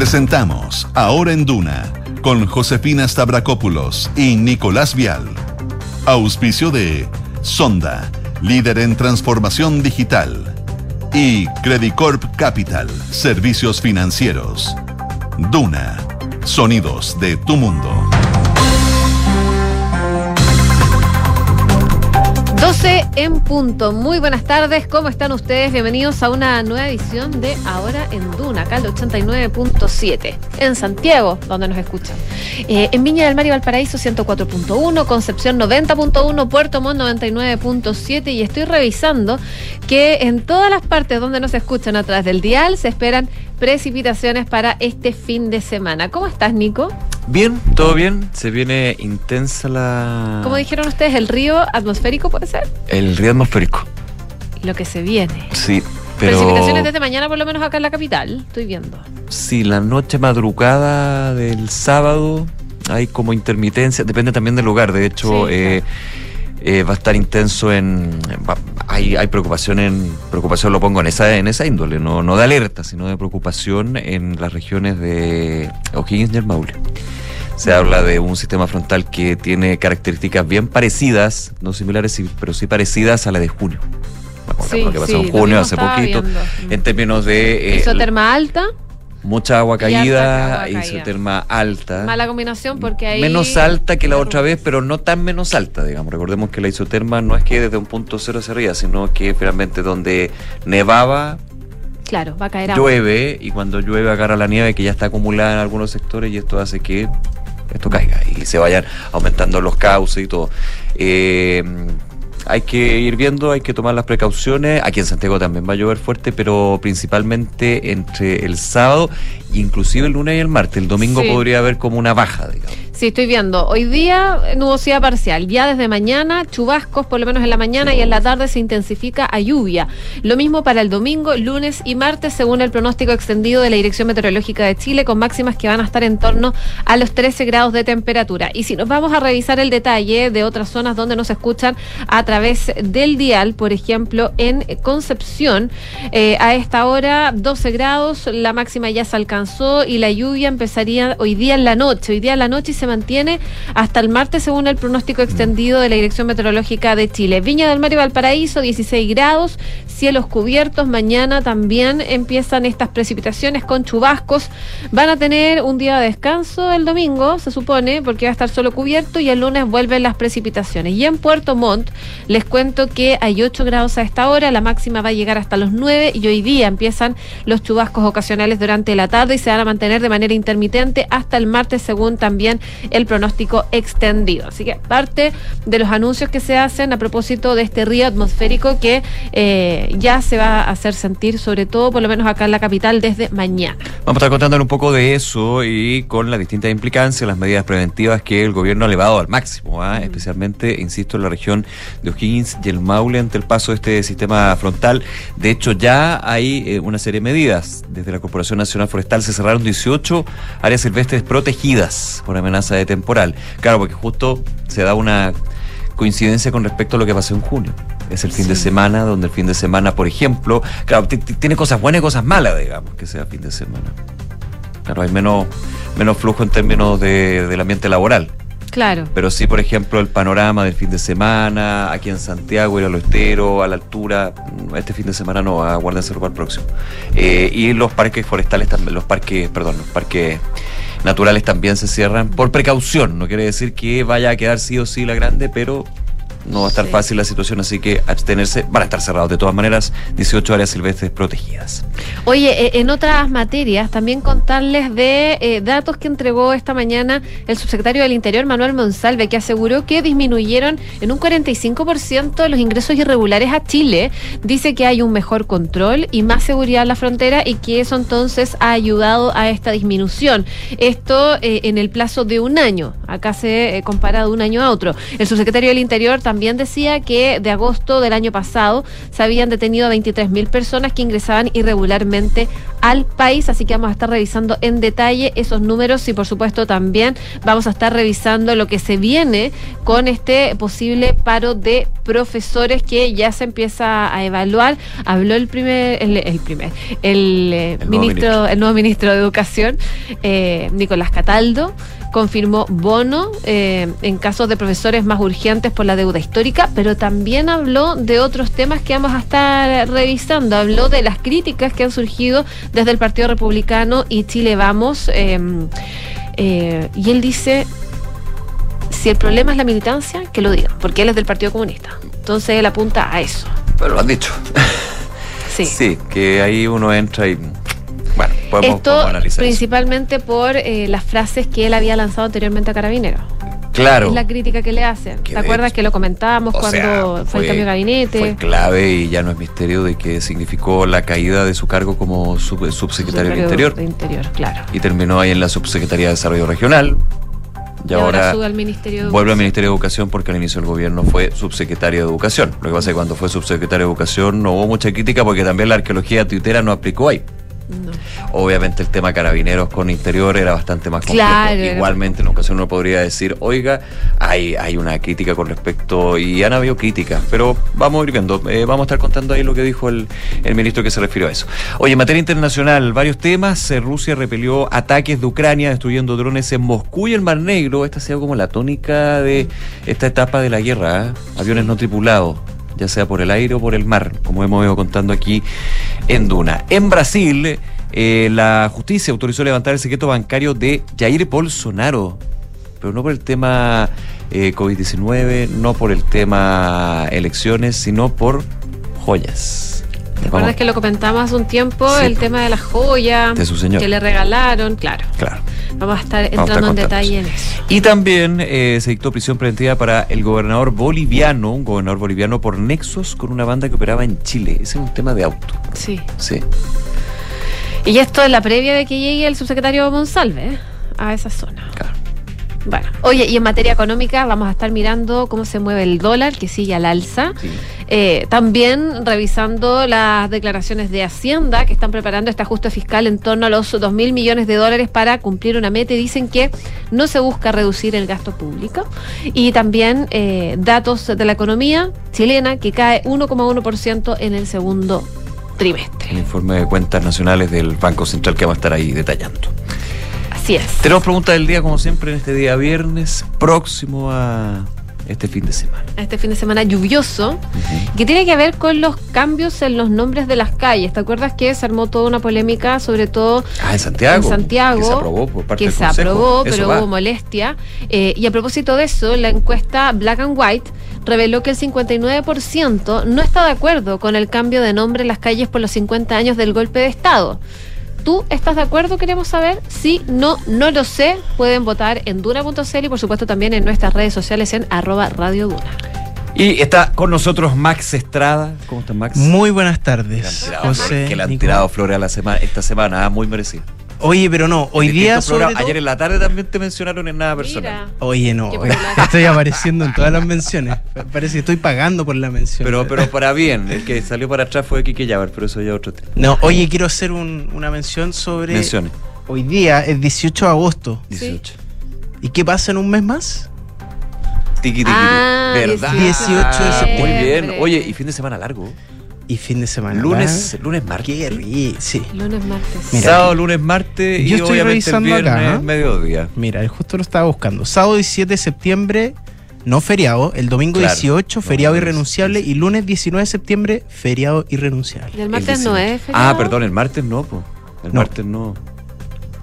Presentamos Ahora en Duna con Josefina Stavrakopoulos y Nicolás Vial. Auspicio de Sonda, líder en transformación digital. Y Credicorp Capital, servicios financieros. Duna, sonidos de tu mundo. 12 en punto. Muy buenas tardes, ¿cómo están ustedes? Bienvenidos a una nueva edición de Ahora en Duna, acá el 89.7, en Santiago, donde nos escuchan. Eh, en Viña del Mar y Valparaíso 104.1, Concepción 90.1, Puerto Montt 99.7 y estoy revisando que en todas las partes donde nos escuchan a través del dial se esperan precipitaciones para este fin de semana. ¿Cómo estás, Nico? Bien, todo bien. Se viene intensa la. Como dijeron ustedes, el río atmosférico puede ser. El río atmosférico. Lo que se viene. Sí, pero. Precipitaciones desde mañana, por lo menos acá en la capital. Estoy viendo. Sí, la noche madrugada del sábado hay como intermitencia. Depende también del lugar. De hecho, Sí, eh, eh, va a estar intenso en. va- hay, hay preocupación en. Preocupación lo pongo en esa, en esa índole, no, no de alerta, sino de preocupación en las regiones de O'Higgins y el Maule. Se habla de un sistema frontal que tiene características bien parecidas, no similares, pero sí parecidas a la de junio. Sí, lo que pasó sí, en junio hace poquito. viendo. En términos de eh, Isoterma alta, mucha agua caída, isoterma alta. mala combinación porque ahí... Menos alta que la otra vez, pero no tan menos alta, digamos. Recordemos que la isoterma no es que desde un punto cero hacia arriba, sino que finalmente donde nevaba, Claro, va a caer agua. llueve, y cuando llueve agarra la nieve que ya está acumulada en algunos sectores y esto hace que esto caiga y se vayan aumentando los cauces y todo. Eh, hay que ir viendo, hay que tomar las precauciones. Aquí en Santiago también va a llover fuerte, pero principalmente entre el sábado, inclusive el lunes y el martes. El domingo Sí. podría haber como una baja, digamos. Sí, estoy viendo. Hoy día nubosidad parcial. Ya desde mañana, chubascos, por lo menos en la mañana y en la tarde se intensifica a lluvia. Lo mismo para el domingo, lunes y martes, según el pronóstico extendido de la Dirección Meteorológica de Chile, con máximas que van a estar en torno a los 13 grados de temperatura. Y si nos vamos a revisar el detalle de otras zonas donde nos escuchan a través del dial, por ejemplo, en Concepción, eh, a esta hora 12 grados, la máxima ya se alcanzó y la lluvia empezaría hoy día en la noche. Hoy día en la noche se mantiene hasta el martes según el pronóstico extendido de la Dirección Meteorológica de Chile. Viña del Mar y Valparaíso 16 grados, cielos cubiertos. Mañana también empiezan estas precipitaciones con chubascos. Van a tener un día de descanso el domingo, se supone, porque va a estar solo cubierto y el lunes vuelven las precipitaciones. Y en Puerto Montt les cuento que hay 8 grados a esta hora, la máxima va a llegar hasta los 9 y hoy día empiezan los chubascos ocasionales durante la tarde y se van a mantener de manera intermitente hasta el martes según también el pronóstico extendido. Así que parte de los anuncios que se hacen a propósito de este río atmosférico que eh, ya se va a hacer sentir, sobre todo por lo menos acá en la capital, desde mañana. Vamos a estar contándole un poco de eso y con las distintas implicancias, las medidas preventivas que el gobierno ha elevado al máximo, ¿ah? especialmente, insisto, en la región de O'Higgins y el Maule ante el paso de este sistema frontal. De hecho, ya hay eh, una serie de medidas. Desde la Corporación Nacional Forestal se cerraron 18 áreas silvestres protegidas por amenaza de temporal. Claro, porque justo se da una coincidencia con respecto a lo que pasó en junio. Es el fin de semana, donde el fin de semana, por ejemplo, claro, ti- ti- tiene cosas buenas y cosas malas, digamos, que sea fin de semana. Claro, hay menos, menos flujo en términos de- del ambiente laboral. Claro. Pero sí, por ejemplo, el panorama del fin de semana, aquí en Santiago, ir a lo estero, a la altura, mm, este fin de semana no, aguárdense para el próximo. Eh, y los parques forestales también, los parques, perdón, los parques naturales también se cierran por precaución. No quiere decir que vaya a quedar sí o sí la grande, pero no va a estar Sí. fácil la situación, así que abstenerse, van a estar cerrados de todas maneras, 18 áreas silvestres protegidas. Oye, eh, en otras materias, también contarles de eh, datos que entregó esta mañana el subsecretario del Interior, Manuel Monsalve, que aseguró que disminuyeron en un 45% los ingresos irregulares a Chile. Dice que hay un mejor control y más seguridad en la frontera y que eso entonces ha ayudado a esta disminución. Esto eh, en el plazo de un año. Acá se eh, compara de un año a otro. El subsecretario del Interior también decía que de agosto del año pasado se habían detenido a 23.000 personas que ingresaban irregularmente al país, así que vamos a estar revisando en detalle esos números y por supuesto también vamos a estar revisando lo que se viene con este posible paro de profesores que ya se empieza a evaluar. Habló el primer, el, primer, el, eh, ministro, el nuevo ministro de Educación, eh, Nicolás Cataldo confirmó bono eh, en casos de profesores más urgentes por la deuda histórica, pero también habló de otros temas que vamos a estar revisando. Habló de las críticas que han surgido desde el Partido Republicano y Chile Vamos. Em, eh, y él dice, si el problema es la militancia, que lo diga, porque él es del Partido Comunista. Entonces él apunta a eso. Pero lo han dicho. Sí. Sí, que ahí uno entra y bueno, podemos, Esto principalmente por eh, las frases que él había lanzado anteriormente a Carabineros. Claro. Es la crítica que le hacen. ¿Te acuerdas que lo comentábamos cuando fue, el cambio de gabinete? Fue clave y ya no es misterio de que significó la caída de su cargo como subsecretario del Interior. De Interior, claro. Y terminó ahí en la Subsecretaría de Desarrollo Regional. Y, ahora, sube al Ministerio de vuelve al Ministerio de Educación porque al inicio del gobierno fue subsecretario de Educación. Lo que pasa es que cuando fue subsecretario de Educación no hubo mucha crítica porque también la arqueología tuitera no aplicó ahí. Obviamente el tema carabineros con interior era bastante más complejo. Igualmente en ocasión uno podría decir, oiga, hay, hay una crítica con respecto, y han habido críticas, pero vamos a ir viendo, eh, vamos a estar contando ahí lo que dijo el, ministro que se refirió a eso. Oye, en materia internacional, varios temas, eh, Rusia repelió ataques de Ucrania destruyendo drones en Moscú y el Mar Negro, esta ha sido como la tónica de esta etapa de la guerra, ¿eh? aviones no tripulados ya sea por el aire o por el mar, como hemos ido contando aquí en Duna. En Brasil, eh, la justicia autorizó levantar el secreto bancario de Jair Bolsonaro, pero no por el tema eh, COVID-19, no por el tema elecciones, sino por joyas. ¿Te acuerdas que lo comentamos hace un tiempo? el tema de las joyas que le regalaron, claro. Claro. Vamos a estar entrando en detalle en eso. Y también eh, se dictó prisión preventiva para el gobernador boliviano, un gobernador boliviano por nexos con una banda que operaba en Chile. Ese es un tema de auto. Sí. Sí. Y esto es la previa de que llegue el subsecretario Monsalve a esa zona. Claro. Bueno, oye, y en materia económica vamos a estar mirando cómo se mueve el dólar, que sigue al alza. Eh, también revisando las declaraciones de Hacienda, que están preparando este ajuste fiscal en torno a los 2 mil millones de dólares para cumplir una meta. Y dicen que no se busca reducir el gasto público. Y también eh, datos de la economía chilena, que cae 1,1% en el segundo trimestre. El informe de cuentas nacionales del Banco Central que va a estar ahí detallando. Así es. Tenemos pregunta del día, como siempre, en este día viernes, próximo a este fin de semana. Este fin de semana lluvioso, que tiene que ver con los cambios en los nombres de las calles. ¿Te acuerdas que se armó toda una polémica, sobre todo ah, en Santiago? En Santiago. Que se aprobó por parte Que se aprobó, pero hubo molestia. Eh, y a propósito de eso, la encuesta Black and White reveló que el 59% no está de acuerdo con el cambio de nombre en las calles por los 50 años del golpe de Estado. ¿Tú estás de acuerdo? Queremos saber. Si no, no lo sé. Pueden votar en duna.cl y por supuesto también en nuestras redes sociales en arroba Radio Duna. Y está con nosotros Max Estrada. ¿Cómo estás, Max? Muy buenas tardes. José, que le han tirado flores a la semana, esta semana, ah, muy merecido. Oye, pero no, hoy día Ayer en la tarde también te mencionaron en nada personal. Oye, no, estoy apareciendo en todas las menciones. Parece que estoy pagando por la mención. Pero, pero para bien, el que salió para atrás fue Kike Yavar, pero eso ya otro tema. No, oye, quiero hacer una mención sobre. Menciones. Hoy día es 18 de agosto. 18. ¿Y qué pasa en un mes más? Tiki tiki. Ah, ¿Verdad? 18 de septiembre. Muy bien. Oye, y fin de semana largo y fin de semana. Lunes, lunes, martes. Qué sí. Lunes, martes. Sábado, lunes, martes yo estoy revisando acá, ¿eh? mediodía. Mira, justo lo estaba buscando. Sábado 17 de septiembre, no feriado. El domingo 18, feriado irrenunciable. Y lunes 19 de septiembre, feriado irrenunciable. ¿Y el martes no es feriado? Ah, perdón, el martes no, po. El martes no.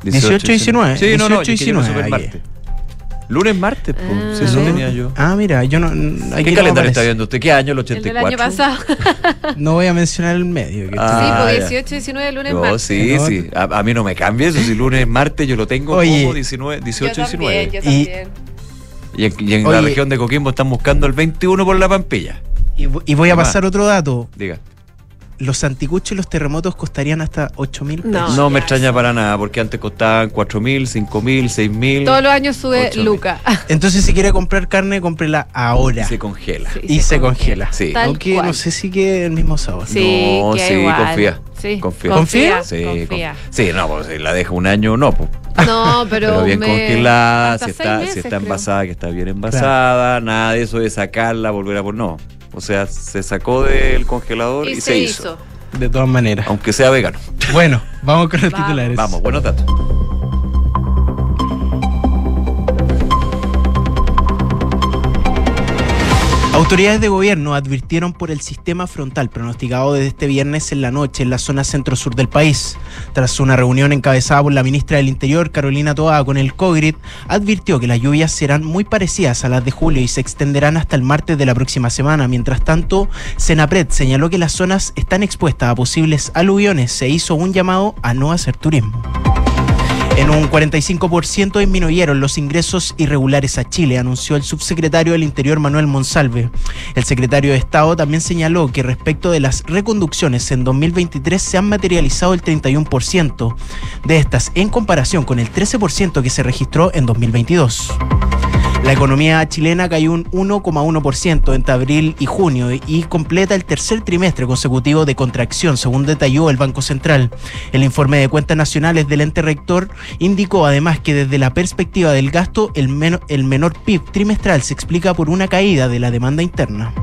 18, 19. Sí, no, no, 19. Lunes, martes, pues. eso tenía yo. Ah, mira, yo no. ¿Qué calendario está viendo usted? ¿Qué año? ¿El 84? El año pasado. no voy a mencionar el medio. Ah, sí, pues 18, 19, lunes, no, martes. Sí, sí. A, mí no me cambia eso. Si lunes, martes yo lo tengo como 19, 18, yo también, 19. Yo también. Y, y en, la región de Coquimbo están buscando el 21 por la Pampilla. Y, y voy a pasar otro dato. Diga los anticuchos y los terremotos costarían hasta 8 mil pesos. No, me extraña para nada, porque antes costaban 4 mil, 5 mil, 6 mil. Todos los años sube Luca. Entonces, si quiere comprar carne, cómprela ahora. se congela. y se, congela. Sí. Aunque no sé si quede el mismo sabor. Sí, no, sí, confía. Sí. Confía. ¿Confía? Sí, Confía. con- sí, no, pues si la deja un año, no, pues. No, pero, Pero, bien me- congelada, si está, meses, si está creo. envasada, que está bien envasada, nada de eso de sacarla, volver a poner. No. O sea, se sacó del congelador y, Y se, hizo. De todas maneras. Aunque sea vegano. Bueno, vamos con los Vamos. titulares. Vamos, buenos datos. Autoridades de gobierno advirtieron por el sistema frontal pronosticado desde este viernes en la noche en la zona centro-sur del país. Tras una reunión encabezada por la ministra del Interior, Carolina Toa, con el COGRID, advirtió que las lluvias serán muy parecidas a las de julio y se extenderán hasta el martes de la próxima semana. Mientras tanto, Senapred señaló que las zonas están expuestas a posibles aluviones. Se hizo un llamado a no hacer turismo. En un 45% disminuyeron los ingresos irregulares a Chile, anunció el subsecretario del Interior Manuel Monsalve. El secretario de Estado también señaló que respecto de las reconducciones en 2023 se han materializado el 31% de estas en comparación con el 13% que se registró en 2022. La economía chilena cayó un 1,1% entre abril y junio y completa el tercer trimestre consecutivo de contracción, según detalló el Banco Central. El informe de cuentas nacionales del ente rector indicó además que desde la perspectiva del gasto, el, el menor PIB trimestral se explica por una caída de la demanda interna.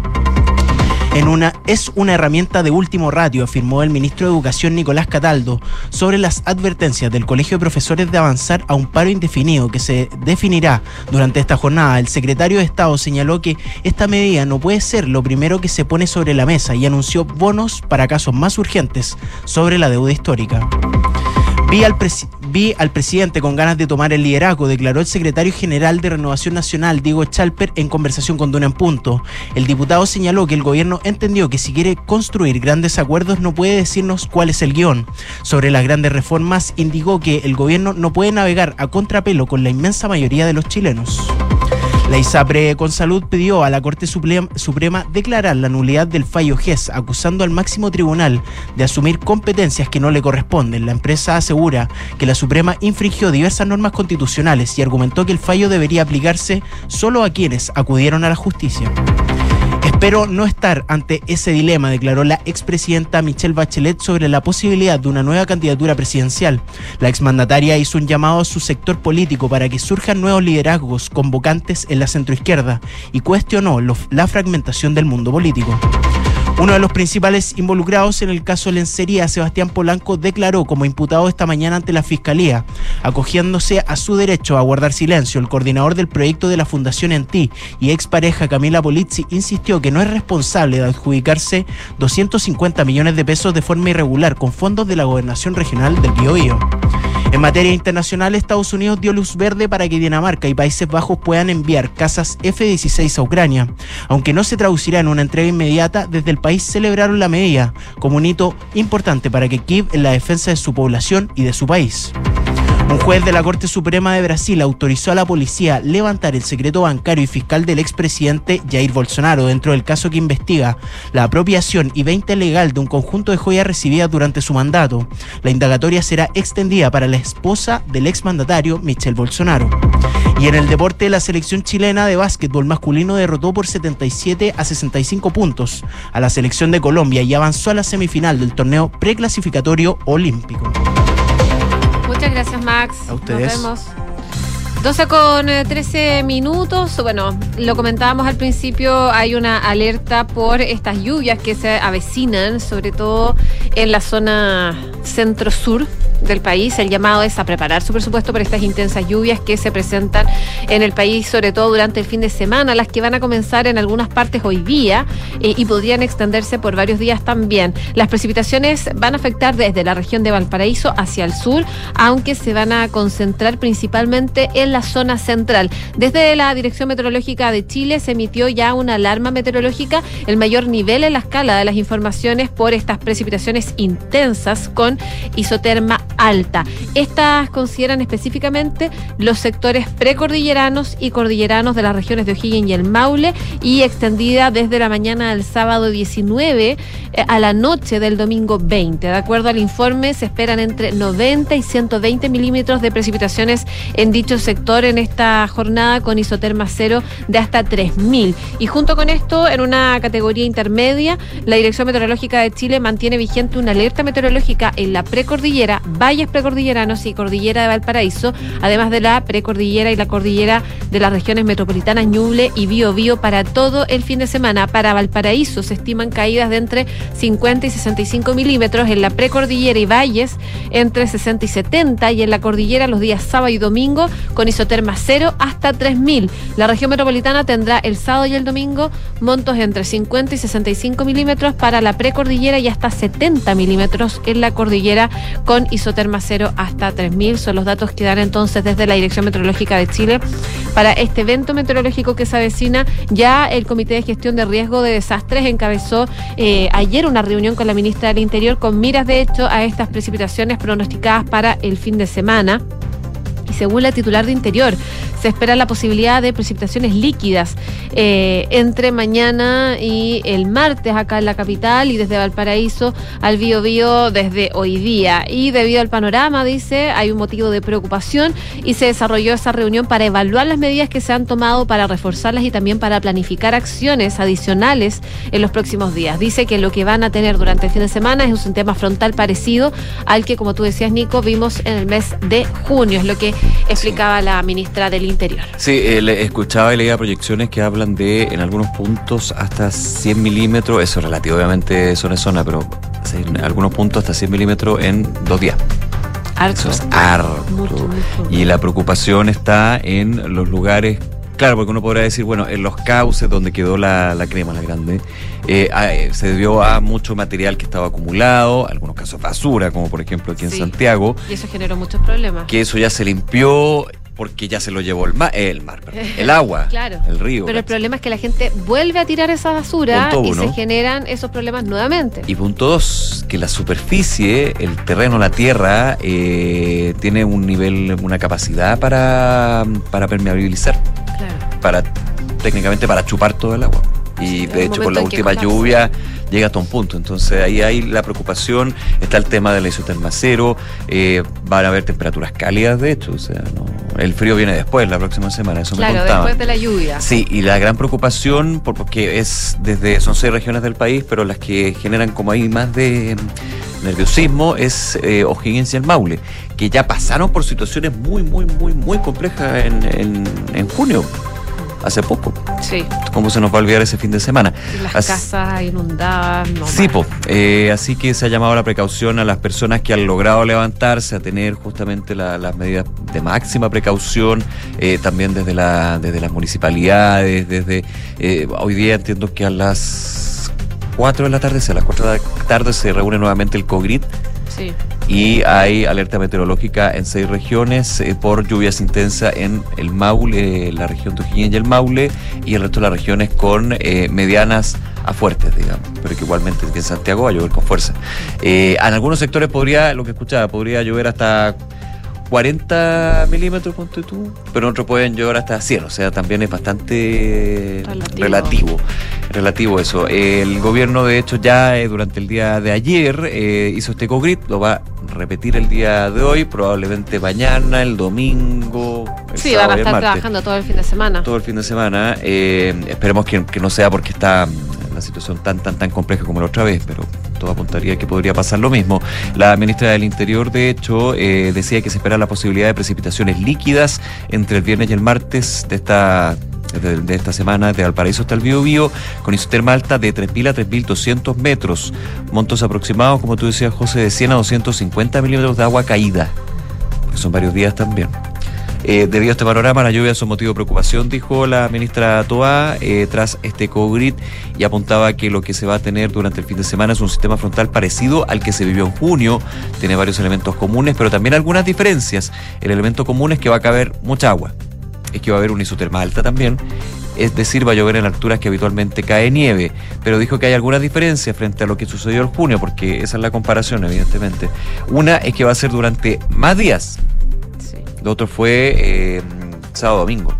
En una, es una herramienta de último ratio, afirmó el ministro de Educación Nicolás Cataldo, sobre las advertencias del Colegio de Profesores de avanzar a un paro indefinido que se definirá durante esta jornada. El secretario de Estado señaló que esta medida no puede ser lo primero que se pone sobre la mesa y anunció bonos para casos más urgentes sobre la deuda histórica. Vi al, vi al presidente con ganas de tomar el liderazgo, declaró el secretario general de Renovación Nacional, Diego Chalper, en conversación con Duna en Punto. El diputado señaló que el gobierno entendió que si quiere construir grandes acuerdos no puede decirnos cuál es el guion. Sobre las grandes reformas, indicó que el gobierno no puede navegar a contrapelo con la inmensa mayoría de los chilenos. La ISAPRE con salud pidió a la Corte Suprema, declarar la nulidad del fallo GES, acusando al máximo tribunal de asumir competencias que no le corresponden. La empresa asegura que la Suprema infringió diversas normas constitucionales y argumentó que el fallo debería aplicarse solo a quienes acudieron a la justicia. Espero no estar ante ese dilema, declaró la expresidenta Michelle Bachelet sobre la posibilidad de una nueva candidatura presidencial. La exmandataria hizo un llamado a su sector político para que surjan nuevos liderazgos convocantes en la centroizquierda y cuestionó la fragmentación del mundo político. Uno de los principales involucrados en el caso Lencería, Sebastián Polanco, declaró como imputado esta mañana ante la Fiscalía, acogiéndose a su derecho a guardar silencio. El coordinador del proyecto de la Fundación En Ti y expareja Camila Polizzi insistió que no es responsable de adjudicarse 250 millones de pesos de forma irregular con fondos de la Gobernación Regional del Biobío. En materia internacional, Estados Unidos dio luz verde para que Dinamarca y Países Bajos puedan enviar casas F-16 a Ucrania. Aunque no se traducirá en una entrega inmediata, desde el país celebraron la medida como un hito importante para que Kiev en la defensa de su población y de su país. Un juez de la Corte Suprema de Brasil autorizó a la policía levantar el secreto bancario y fiscal del expresidente Jair Bolsonaro dentro del caso que investiga la apropiación y venta ilegal de un conjunto de joyas recibidas durante su mandato. La indagatoria será extendida para la esposa del exmandatario Michel Bolsonaro. Y en el deporte, la selección chilena de básquetbol masculino derrotó por 77 a 65 puntos a la selección de Colombia y avanzó a la semifinal del torneo preclasificatorio olímpico. Muchas gracias, Max. A ustedes. Nos vemos. 12 con eh, 13 minutos. Bueno, lo comentábamos al principio, hay una alerta por estas lluvias que se avecinan, sobre todo en la zona centro-sur del país. El llamado es a preparar su presupuesto para estas intensas lluvias que se presentan en el país, sobre todo durante el fin de semana, las que van a comenzar en algunas partes hoy día eh, y podrían extenderse por varios días también. Las precipitaciones van a afectar desde la región de Valparaíso hacia el sur, aunque se van a concentrar principalmente en la zona central. Desde la Dirección Meteorológica de Chile se emitió ya una alarma meteorológica, el mayor nivel en la escala de las informaciones por estas precipitaciones intensas con isoterma alta. Estas consideran específicamente los sectores precordilleranos y cordilleranos de las regiones de O'Higgins y el Maule y extendida desde la mañana del sábado 19 eh, a la noche del domingo 20. De acuerdo al informe, se esperan entre 90 y 120 milímetros de precipitaciones en dicho sector en esta jornada con isoterma cero de hasta 3.000. Y junto con esto, en una categoría intermedia, la Dirección Meteorológica de Chile mantiene vigente una alerta meteorológica en la precordillera, valles precordilleranos y cordillera de Valparaíso, además de la precordillera y la cordillera de las regiones metropolitanas Ñuble y Biobío para todo el fin de semana. Para Valparaíso se estiman caídas de entre 50 y 65 milímetros, en la precordillera y valles entre 60 y 70 y en la cordillera los días sábado y domingo con isoterma cero hasta 3000. La región metropolitana tendrá el sábado y el domingo montos entre 50 y 65 milímetros para la precordillera y hasta 70 milímetros en la cordillera con isoterma cero hasta 3000. Son los datos que dan entonces desde la Dirección Meteorológica de Chile para este evento meteorológico que se avecina. Ya el Comité de Gestión de Riesgo de Desastres encabezó eh, ayer una reunión con la ministra del Interior con miras, de hecho, a estas precipitaciones pronosticadas para el fin de semana. Según la titular de Interior, se espera la posibilidad de precipitaciones líquidas eh, entre mañana y el martes acá en la capital y desde Valparaíso al Biobío desde hoy día. Y debido al panorama, dice, hay un motivo de preocupación y se desarrolló esa reunión para evaluar las medidas que se han tomado para reforzarlas y también para planificar acciones adicionales en los próximos días. Dice que lo que van a tener durante el fin de semana es un sistema frontal parecido al que, como tú decías, Nico, vimos en el mes de junio. Es lo que explicaba la ministra del Interior. Sí, eh, le escuchaba y leía proyecciones que hablan de en algunos puntos hasta 100 milímetros, eso relativamente zona es zona, pero en algunos puntos hasta 100 milímetros en dos días. Eso es harto. Mucho, mucho. Y la preocupación está en los lugares, claro, porque uno podrá decir, bueno, en los cauces donde quedó la, la crema, la grande, eh, se debió a mucho material que estaba acumulado, algunos casos basura, como por ejemplo aquí en Sí. Santiago, Y eso generó muchos problemas. que eso ya se limpió porque ya se lo llevó el mar, el mar, perdón, el agua, Claro. el río. Pero el problema es que la gente vuelve a tirar esa basura Punto y uno. se generan esos problemas nuevamente. Y punto dos, que la superficie, el terreno, la tierra, eh, tiene un nivel, una capacidad para, para permeabilizar, Claro. para técnicamente para chupar todo el agua. Y de hecho con la última lluvia llega hasta un punto. Entonces ahí hay la preocupación, está el tema del isoterma cero, eh, van a haber temperaturas cálidas de hecho, o sea, no, el frío viene después, la próxima semana, eso me Claro, contaban. después de la lluvia. Sí, y la gran preocupación, por- porque es desde, son seis regiones del país, pero las que generan como ahí más de mm, nerviosismo es eh, O'Higgins y el Maule, que ya pasaron por situaciones muy, muy, muy, muy complejas en, en, en junio, hace poco. Sí. ¿Cómo se nos va a olvidar ese fin de semana? Las casas inundadas. No Sí, po. Eh, así que se ha llamado la precaución a las personas que han logrado levantarse, a tener justamente la- las medidas de máxima precaución, eh, también desde, la, desde las municipalidades, desde... eh, hoy día entiendo que a las 4 de la tarde, a las 4 de la tarde se reúne nuevamente el COGRID Sí. y hay alerta meteorológica en seis regiones eh, por lluvias intensas en el Maule, eh, la región O'Higgins y el Maule, y el resto de las regiones con eh, medianas a fuertes, digamos, pero que igualmente en Santiago va a llover con fuerza. En algunos sectores podría, lo que escuchaba, podría llover hasta 40 milímetros, ponte tú, pero otros pueden llover hasta 100, o sea, también es bastante Relativo. relativo, relativo eso. El gobierno, de hecho, ya eh, durante el día de ayer eh, hizo este co-grid, lo va a repetir el día de hoy, probablemente mañana, el domingo, el Sí, van sábado a y el estar trabajando todo el fin de semana. todo el fin de semana. Eh, esperemos que, que no sea porque está la situación tan, tan, tan compleja como la otra vez, pero apuntaría que podría pasar lo mismo. La ministra del Interior, de hecho, eh, decía que se espera la posibilidad de precipitaciones líquidas entre el viernes y el martes de esta de, esta semana de Valparaíso hasta el Biobío, con isoterma alta de 3.000 a 3.200 metros, montos aproximados, como tú decías, José, de 100 a 250 milímetros de agua caída, que son varios días también. Eh, debido a este panorama, las lluvias son motivo de preocupación, dijo la ministra Toa, eh, tras este co-grid, y apuntaba que lo que se va a tener durante el fin de semana es un sistema frontal parecido al que se vivió en junio. Tiene varios elementos comunes, pero también algunas diferencias. El elemento común es que va a caber mucha agua. Es que va a haber una isoterma alta también, es decir, va a llover en alturas que habitualmente cae nieve, pero dijo que hay algunas diferencias frente a lo que sucedió en junio, porque esa es la comparación, evidentemente. Una es que va a ser durante más días, Sí. Lo otro fue eh, sábado domingo.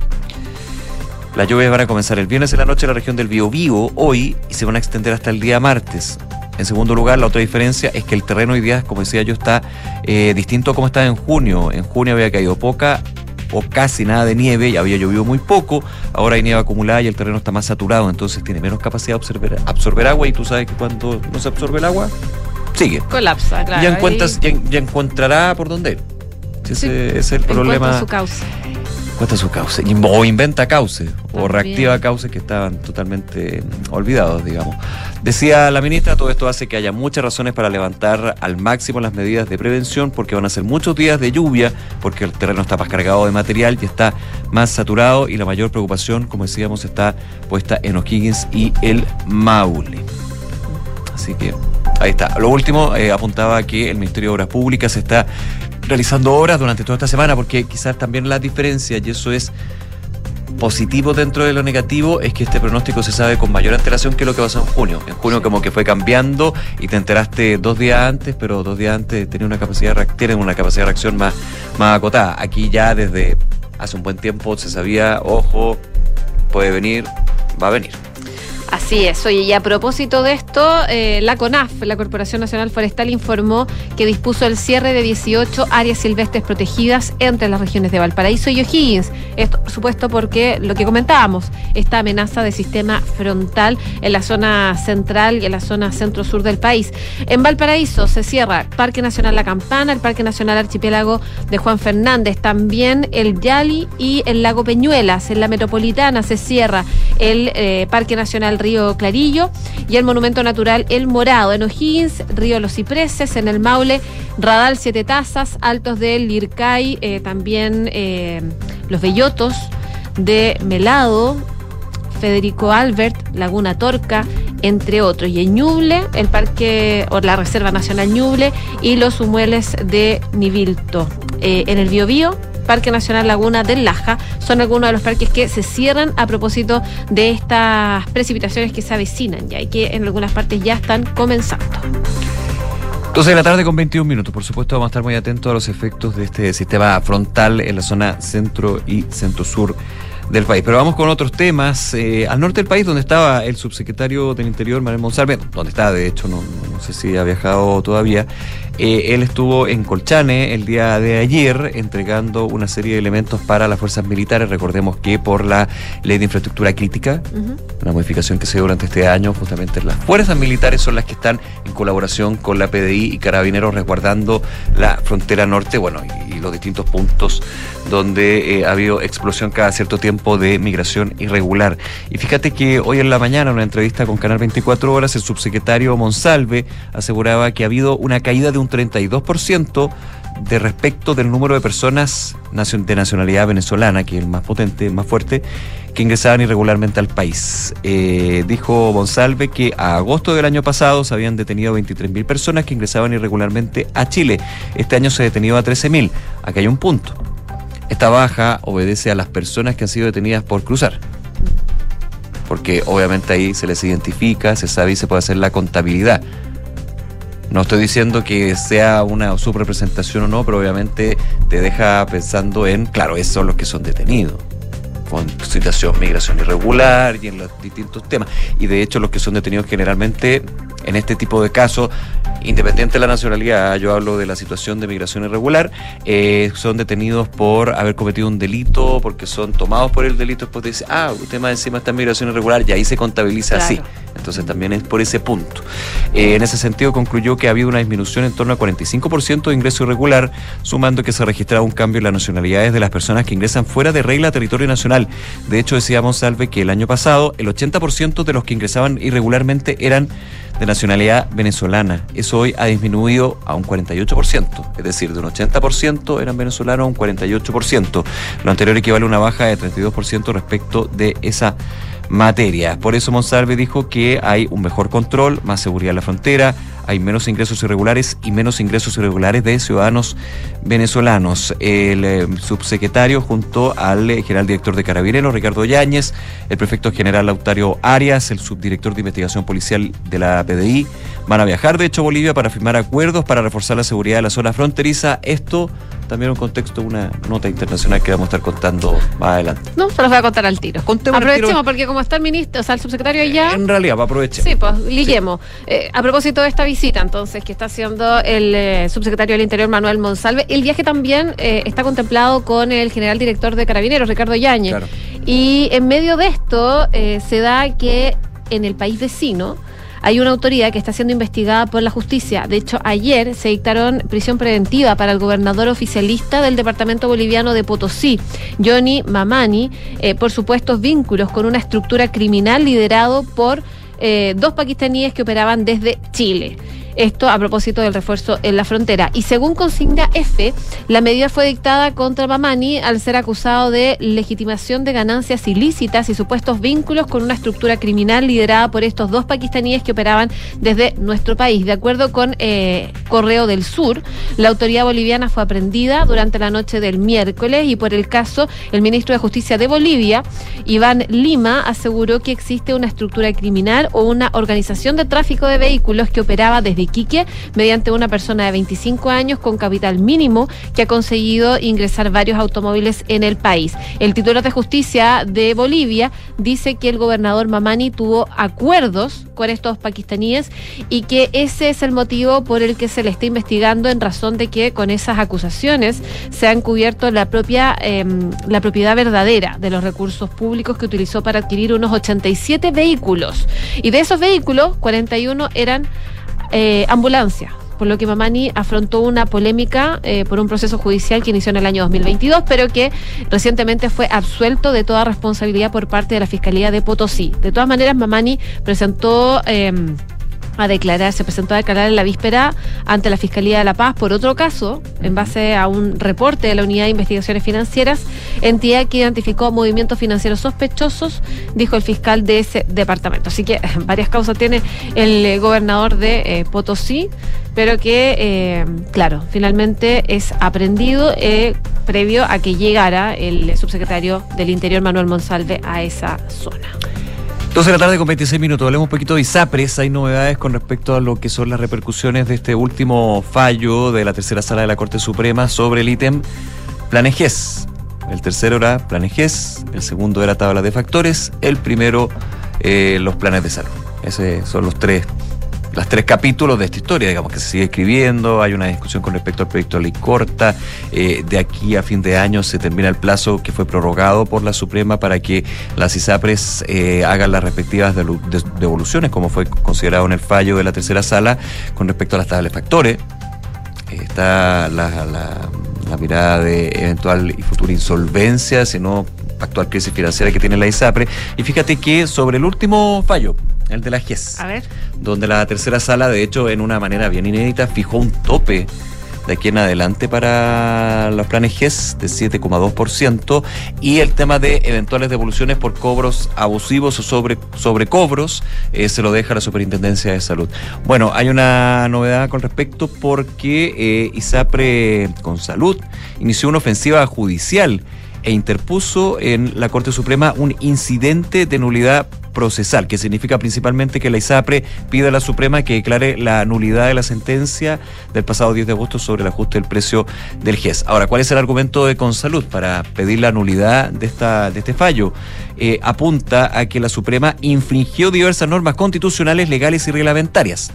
Las lluvias van a comenzar el viernes en la noche en la región del Biobío hoy y se van a extender hasta el día martes. En segundo lugar, la otra diferencia es que el terreno hoy día, como decía yo, está eh, distinto a como estaba en junio. En junio había caído poca o casi nada de nieve y había llovido muy poco. Ahora hay nieve acumulada y el terreno está más saturado, entonces tiene menos capacidad de absorber, absorber agua y tú sabes que cuando no se absorbe el agua, sigue. Colapsa, claro. ya, encuentras, ya, ya encontrará por dónde ir. Sí, ese es el problema. su causa. Encuentra su cauce. Y- O inventa cauce. O reactiva cauces que estaban totalmente mm, olvidados, digamos. Decía la ministra, todo esto hace que haya muchas razones para levantar al máximo las medidas de prevención, porque van a ser muchos días de lluvia, porque el terreno está más cargado de material y está más saturado, y la mayor preocupación, como decíamos, está puesta en O'Higgins y el Maule. Así que ahí está. Lo último, eh, apuntaba que el Ministerio de Obras Públicas está realizando obras durante toda esta semana, porque quizás también la diferencia, y eso es positivo dentro de lo negativo, es que este pronóstico se sabe con mayor antelación que lo que pasó en junio. En junio como que fue cambiando y te enteraste dos días antes, pero dos días antes tenía una capacidad de tienen una capacidad de reacción más, más acotada. Aquí ya desde hace un buen tiempo se sabía, ojo, puede venir, va a venir. Así es. Oye, y a propósito de esto, eh, la CONAF, la Corporación Nacional Forestal, informó que dispuso el cierre de 18 áreas silvestres protegidas entre las regiones de Valparaíso y O'Higgins. Esto, por supuesto, porque lo que comentábamos, esta amenaza de sistema frontal en la zona central y en la zona centro-sur del país. En Valparaíso se cierra Parque Nacional La Campana, el Parque Nacional Archipiélago de Juan Fernández, también el Yali y el Lago Peñuelas. En la metropolitana se cierra el eh, Parque Nacional Río Clarillo y el Monumento Natural El Morado. En O'Higgins, Río Los Cipreses, en el Maule, Radal Siete Tazas, Altos del Lircay, eh, también eh, Los Bellotos de Melado, Federico Albert, Laguna Torca, entre otros. Y en Ñuble, el parque o la Reserva Nacional Ñuble y los humueles de Nivilto. Eh, en el Biobío, Parque Nacional Laguna del Laja, son algunos de los parques que se cierran a propósito de estas precipitaciones que se avecinan ya y que en algunas partes ya están comenzando. 12 de la tarde con 21 minutos. Por supuesto, vamos a estar muy atentos a los efectos de este sistema frontal en la zona centro y centro-sur del país. Pero vamos con otros temas. Eh, al norte del país, donde estaba el subsecretario del Interior, Manuel Monsalve, donde está, de hecho, no, no sé si ha viajado todavía. Eh, él estuvo en Colchane el día de ayer entregando una serie de elementos para las fuerzas militares. Recordemos que por la ley de infraestructura crítica, Ujú. una modificación que se dio durante este año, justamente las fuerzas militares son las que están en colaboración con la PDI y Carabineros resguardando la frontera norte, bueno, y, y los distintos puntos donde eh, ha habido explosión cada cierto tiempo de migración irregular. Y fíjate que hoy en la mañana, en una entrevista con Canal 24 Horas, el subsecretario Monsalve aseguraba que ha habido una caída de un 32% de respecto del número de personas de nacionalidad venezolana, que es el más potente, más fuerte, que ingresaban irregularmente al país. Eh, dijo Monsalve que a agosto del año pasado se habían detenido 23.000 personas que ingresaban irregularmente a Chile. Este año se ha detenido a 13.000. Aquí hay un punto. Esta baja obedece a las personas que han sido detenidas por cruzar. Porque obviamente ahí se les identifica, se sabe y se puede hacer la contabilidad. No estoy diciendo que sea una subrepresentación o no, pero obviamente te deja pensando en, claro, esos son los que son detenidos con situación migración irregular y en los distintos temas. Y de hecho los que son detenidos generalmente en este tipo de casos, independiente de la nacionalidad, yo hablo de la situación de migración irregular, eh, son detenidos por haber cometido un delito, porque son tomados por el delito, después dice, ah, usted más encima está en migración irregular, y ahí se contabiliza así. Entonces también es por ese punto. Eh, en ese sentido concluyó que ha habido una disminución en torno al 45% de ingreso irregular, sumando que se registraba un cambio en las nacionalidades de las personas que ingresan fuera de regla a territorio nacional. De hecho, decía Monsalve que el año pasado el 80% de los que ingresaban irregularmente eran de nacionalidad venezolana. Eso hoy ha disminuido a un 48%, es decir, de un 80% eran venezolanos a un 48%. Lo anterior equivale a una baja de 32% respecto de esa materia. Por eso Monsalve dijo que hay un mejor control, más seguridad en la frontera, hay menos ingresos irregulares y menos ingresos irregulares de ciudadanos venezolanos. El eh, subsecretario junto al eh, general director de Carabineros, Ricardo Yáñez, el prefecto general Lautario Arias, el subdirector de investigación policial de la PDI, van a viajar de hecho a Bolivia para firmar acuerdos para reforzar la seguridad de la zona fronteriza. Esto también en un contexto de una nota internacional que vamos a estar contando más adelante. No, se los voy a contar al tiro. Contemos Aprovechemos tiro. porque como está el ministro, o sea, el subsecretario allá. En realidad, va a aprovechar. Sí, pues liguemos. Eh, a propósito de esta visita, entonces, que está haciendo el eh, subsecretario del Interior, Manuel Monsalve, el viaje también eh, está contemplado con el general director de Carabineros, Ricardo. Claro. Y en medio de esto eh, se da que en el país vecino hay una autoridad que está siendo investigada por la justicia. De hecho, ayer se dictaron prisión preventiva para el gobernador oficialista del departamento boliviano de Potosí, Johnny Mamani, por supuestos vínculos con una estructura criminal liderado por eh, dos pakistaníes que operaban desde Chile. Esto a propósito del refuerzo en la frontera. Y según consigna F, la medida fue dictada contra Mamani al ser acusado de legitimación de ganancias ilícitas y supuestos vínculos con una estructura criminal liderada por estos dos pakistaníes que operaban desde nuestro país. De acuerdo con eh, Correo del Sur, la autoridad boliviana fue aprendida durante la noche del miércoles y por el caso, el ministro de Justicia de Bolivia, Iván Lima, aseguró que existe una estructura criminal o una organización de tráfico de vehículos que operaba desde Iquique mediante una persona de 25 años con capital mínimo que ha conseguido ingresar varios automóviles en el país. El titular de justicia de Bolivia dice que el gobernador Mamani tuvo acuerdos con estos pakistaníes y que ese es el motivo por el que se le está investigando en razón de que con esas acusaciones se han cubierto la propia eh, la propiedad verdadera de los recursos públicos que utilizó para adquirir unos 87 vehículos y de esos vehículos 41 eran eh. Por lo que Mamani afrontó una polémica eh, por un proceso judicial que inició en el año 2022, pero que recientemente fue absuelto de toda responsabilidad por parte de la Fiscalía de Potosí. De todas maneras, Mamani presentó. eh, a declarar, se presentó a declarar en la víspera ante la Fiscalía de La Paz por otro caso, en base a un reporte de la Unidad de Investigaciones Financieras, entidad que identificó movimientos financieros sospechosos, dijo el fiscal de ese departamento. Así que varias causas tiene el eh, gobernador de eh, Potosí, pero que, eh, claro, finalmente es aprendido eh, previo a que llegara el subsecretario del Interior, Manuel Monsalve, a esa zona. 12 de la tarde con 26 minutos. Hablemos un poquito de ISAPRES. Hay novedades con respecto a lo que son las repercusiones de este último fallo de la tercera sala de la Corte Suprema sobre el ítem Planejes. El tercero era Planejes, el segundo era tabla de factores, el primero eh, los planes de salud. Esos son los tres las tres capítulos de esta historia, digamos, que se sigue escribiendo, hay una discusión con respecto al proyecto de ley corta, eh, de aquí a fin de año se termina el plazo que fue prorrogado por la Suprema para que las ISAPRES eh, hagan las respectivas devoluciones, como fue considerado en el fallo de la tercera sala, con respecto a las tablas de factores. Eh, está la, mirada de eventual y futura insolvencia, sino actual crisis financiera que tiene la ISAPRE. Y fíjate que sobre el último fallo, el de la GES, A ver. donde la tercera sala, de hecho, en una manera bien inédita, fijó un tope de aquí en adelante para los planes GES de 7,2% y el tema de eventuales devoluciones por cobros abusivos o sobre, sobrecobros eh, se lo deja la Superintendencia de Salud. Bueno, hay una novedad con respecto porque eh, ISAPRE con Salud inició una ofensiva judicial e interpuso en la Corte Suprema un incidente de nulidad procesal, que significa principalmente que la ISAPRE pide a la Suprema que declare la nulidad de la sentencia del pasado 10 de agosto sobre el ajuste del precio del GES. Ahora, ¿cuál es el argumento de Consalud para pedir la nulidad de, esta, de este fallo? Eh, apunta a que la Suprema infringió diversas normas constitucionales, legales y reglamentarias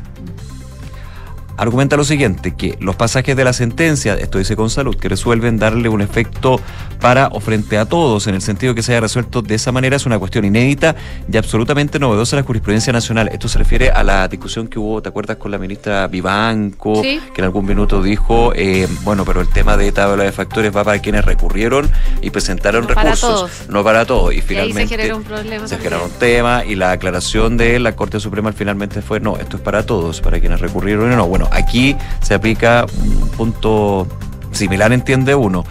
argumenta lo siguiente, que los pasajes de la sentencia, esto dice con salud, que resuelven darle un efecto para o frente a todos, en el sentido que se haya resuelto de esa manera, es una cuestión inédita y absolutamente novedosa en la jurisprudencia nacional. Esto se refiere a la discusión que hubo, ¿te acuerdas con la ministra Vivanco? Sí. Que en algún minuto dijo, eh, bueno, pero el tema de tabla de factores va para quienes recurrieron y presentaron No para recursos, todos. no para todos. Y Y ahí finalmente se generó un problema. se generó un tema y la aclaración de la Corte Suprema finalmente fue, no, esto es para todos, para quienes recurrieron y no. Bueno, aquí se aplica un punto similar, entiende uno.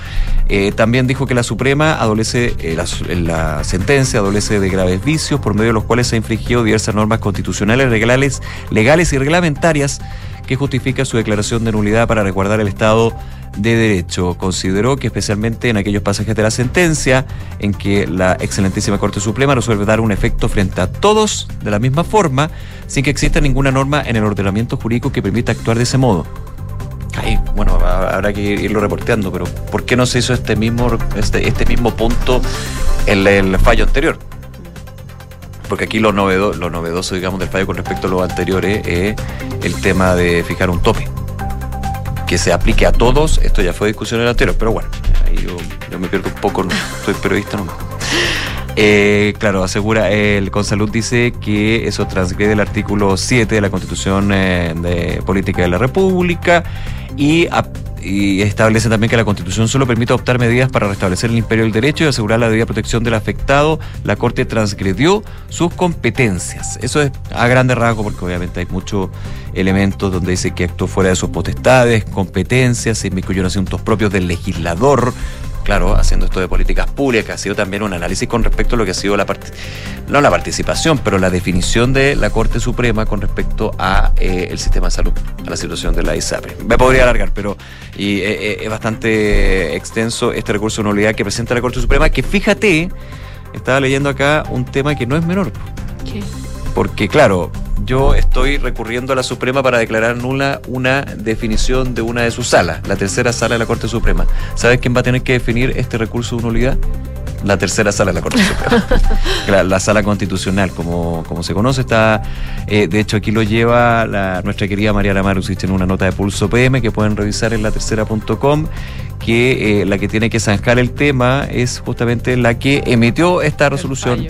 Eh, también dijo que la Suprema adolece, eh, la, la, sentencia adolece de graves vicios por medio de los cuales se ha infringido diversas normas constitucionales, legales, legales y reglamentarias que justifica su declaración de nulidad para resguardar el Estado de Derecho. Consideró que especialmente en aquellos pasajes de la sentencia en que la excelentísima Corte Suprema resuelve dar un efecto frente a todos de la misma forma, sin que exista ninguna norma en el ordenamiento jurídico que permita actuar de ese modo. Ahí, bueno, habrá que irlo reporteando, pero ¿por qué no se hizo este mismo, este, este mismo punto en el fallo anterior? Porque aquí lo, novedo, lo novedoso, digamos, del fallo con respecto a lo anteriores es el tema de fijar un tope que se aplique a todos, esto ya fue discusión en anterior, pero bueno, ahí yo, me pierdo un poco, no, soy periodista nomás. Eh, claro, asegura, el Consalud dice que eso transgrede el artículo 7 de la Constitución eh, de Política de la República y, y, establece también que la Constitución solo permite adoptar medidas para restablecer el imperio del derecho y asegurar la debida protección del afectado. La Corte transgredió sus competencias. Eso es a grande rasgo porque obviamente hay muchos elementos donde dice que actuó fuera de sus potestades, competencias, se incluyen asuntos propios del legislador claro, haciendo esto de políticas públicas, ha sido también un análisis con respecto a lo que ha sido la no la participación, pero la definición de la Corte Suprema con respecto a eh, el sistema de salud, a la situación de la ISAPRE. Me podría alargar, pero y, eh, eh, es bastante extenso este recurso de nulidad que presenta la Corte Suprema, que fíjate, estaba leyendo acá un tema que no es menor. ¿Qué? Porque claro, yo estoy recurriendo a la Suprema para declarar nula una definición de una de sus salas, la tercera sala de la Corte Suprema. ¿Sabes quién va a tener que definir este recurso de nulidad? La tercera sala de la Corte Suprema. la, sala constitucional, como, como se conoce, está. Eh, de hecho, aquí lo lleva la, nuestra querida Mariana Marusich en una nota de Pulso PM que pueden revisar en la tercera.com que eh, la que tiene que zanjar el tema es justamente la que emitió esta resolución,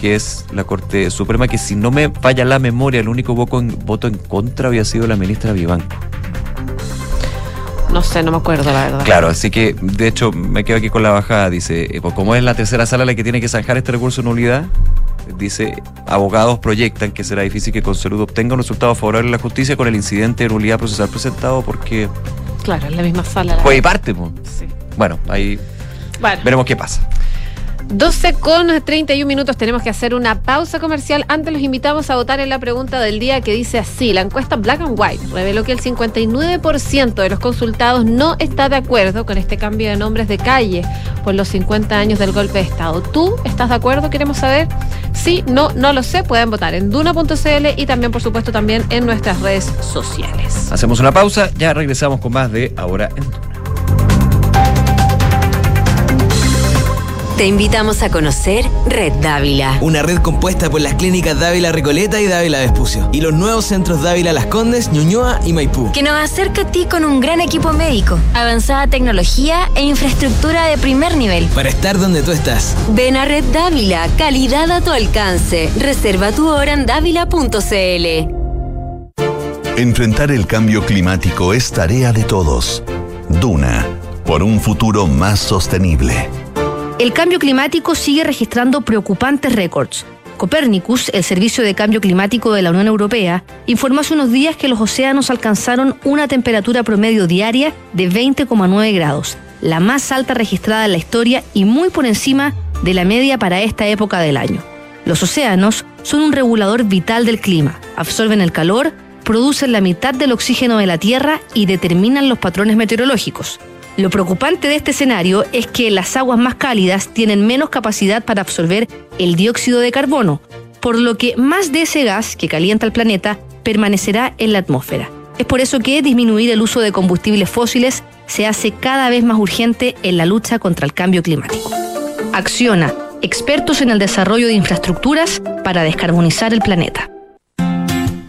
que es la Corte Suprema, que si no me falla la memoria, el único voto en, voto en contra había sido la ministra Vivanco. No sé, no me acuerdo la verdad. Claro, así que de hecho me quedo aquí con la bajada. Dice, eh, pues como es la tercera sala la que tiene que zanjar este recurso de nulidad, dice, abogados proyectan que será difícil que Consalud obtenga un resultado favorable a la justicia con el incidente de nulidad procesal presentado porque Claro, en la misma sala. Pues parte, Sí. Bueno, ahí veremos qué pasa. 12 con 31 minutos tenemos que hacer una pausa comercial. Antes los invitamos a votar en la pregunta del día que dice así. La encuesta Black and White reveló que el 59% de los consultados no está de acuerdo con este cambio de nombres de calle por los 50 años del golpe de Estado. ¿Tú estás de acuerdo? Queremos saber. Sí, no, no lo sé. Pueden votar en duna.cl y también, por supuesto, también en nuestras redes sociales. Hacemos una pausa. Ya regresamos con más de Ahora en Te invitamos a conocer Red Dávila. Una red compuesta por las clínicas Dávila Recoleta y Dávila Vespucio. Y los nuevos centros Dávila Las Condes, Ñuñoa y Maipú. Que nos acerca a ti con un gran equipo médico, avanzada tecnología e infraestructura de primer nivel. Para estar donde tú estás. Ven a Red Dávila, calidad a tu alcance. Reserva tu hora en dávila.cl. Enfrentar el cambio climático es tarea de todos. Duna, por un futuro más sostenible. El cambio climático sigue registrando preocupantes récords. Copernicus, el Servicio de Cambio Climático de la Unión Europea, informó hace unos días que los océanos alcanzaron una temperatura promedio diaria de 20,9 grados, la más alta registrada en la historia y muy por encima de la media para esta época del año. Los océanos son un regulador vital del clima, absorben el calor, producen la mitad del oxígeno de la Tierra y determinan los patrones meteorológicos. Lo preocupante de este escenario es que las aguas más cálidas tienen menos capacidad para absorber el dióxido de carbono, por lo que más de ese gas que calienta el planeta permanecerá en la atmósfera. Es por eso que disminuir el uso de combustibles fósiles se hace cada vez más urgente en la lucha contra el cambio climático. Acciona, expertos en el desarrollo de infraestructuras para descarbonizar el planeta.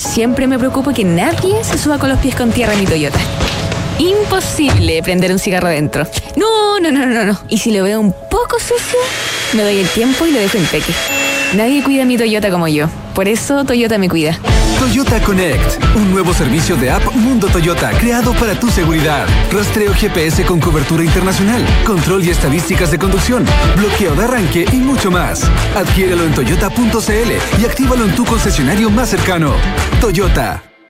Siempre me preocupa que nadie se suba con los pies con tierra en mi Toyota. Imposible prender un cigarro dentro. No, no, no, no, no. Y si lo veo un poco sucio, me doy el tiempo y lo dejo en peque. Nadie cuida mi Toyota como yo. Por eso Toyota me cuida. Toyota Connect, un nuevo servicio de app Mundo Toyota creado para tu seguridad. Rastreo GPS con cobertura internacional, control y estadísticas de conducción, bloqueo de arranque y mucho más. Adquiérelo en toyota.cl y actívalo en tu concesionario más cercano. Toyota.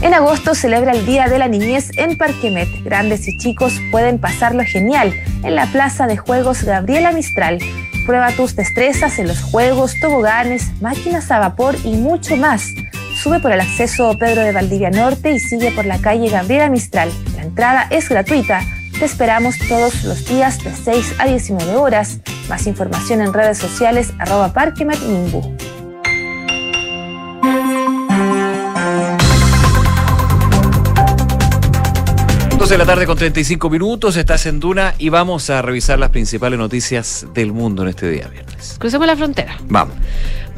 En agosto celebra el Día de la Niñez en Parquemet. Grandes y chicos pueden pasarlo genial en la Plaza de Juegos Gabriela Mistral. Prueba tus destrezas en los juegos, toboganes, máquinas a vapor y mucho más. Sube por el acceso Pedro de Valdivia Norte y sigue por la calle Gabriela Mistral. La entrada es gratuita. Te esperamos todos los días de 6 a 19 horas. Más información en redes sociales arroba. 12 de la tarde con 35 minutos, estás en Duna y vamos a revisar las principales noticias del mundo en este día viernes. Crucemos la frontera. Vamos.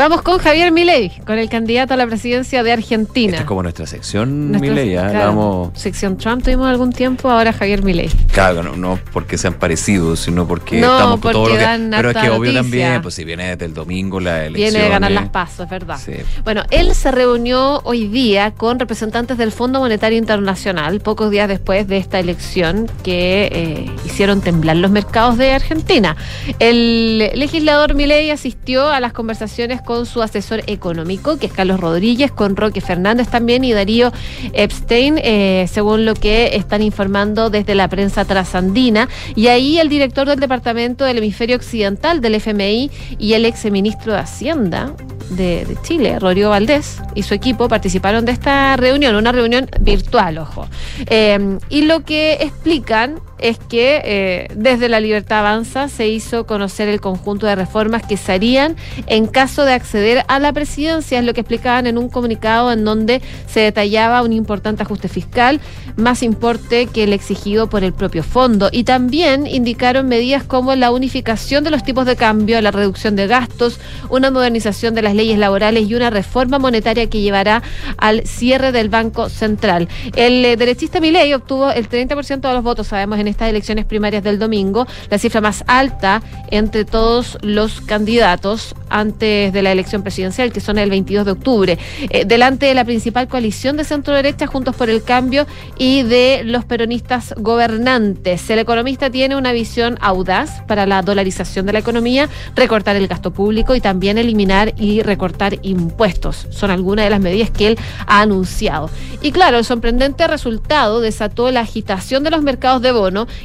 Vamos con Javier Milei, con el candidato a la presidencia de Argentina. Esta es como nuestra sección Nuestra- Milei, claro, Vamos- Sección Trump tuvimos algún tiempo, ahora Javier Milei. Claro, no, no porque sean parecidos, sino porque No, estamos con todo porque lo que. Pero es que obvio noticia. también, pues si viene desde el domingo la elección. Viene de ganar eh, las pasos, es verdad. Sí. Bueno, él se reunió hoy día con representantes del Fondo Monetario Internacional, pocos días después de esta elección que eh, hicieron temblar los mercados de Argentina. El legislador Milei asistió a las conversaciones con su asesor económico, que es Carlos Rodríguez, con Roque Fernández también y Darío Epstein, eh, según lo que están informando desde la prensa trasandina. Y ahí el director del Departamento del Hemisferio Occidental del FMI y el ex ministro de Hacienda de, de Chile, Rodrigo Valdés, y su equipo participaron de esta reunión, una reunión virtual, ojo. Eh, y lo que explican es que eh, desde la Libertad Avanza se hizo conocer el conjunto de reformas que se harían en caso de acceder a la presidencia, es lo que explicaban en un comunicado en donde se detallaba un importante ajuste fiscal, más importe que el exigido por el propio fondo. Y también indicaron medidas como la unificación de los tipos de cambio, la reducción de gastos, una modernización de las leyes laborales y una reforma monetaria que llevará al cierre del Banco Central. El eh, derechista Milei obtuvo el 30% de los votos, sabemos, en estas elecciones primarias del domingo, la cifra más alta entre todos los candidatos antes de la elección presidencial, que son el 22 de octubre, eh, delante de la principal coalición de centro derecha, Juntos por el Cambio, y de los peronistas gobernantes. El economista tiene una visión audaz para la dolarización de la economía, recortar el gasto público y también eliminar y recortar impuestos. Son algunas de las medidas que él ha anunciado. Y claro, el sorprendente resultado desató la agitación de los mercados de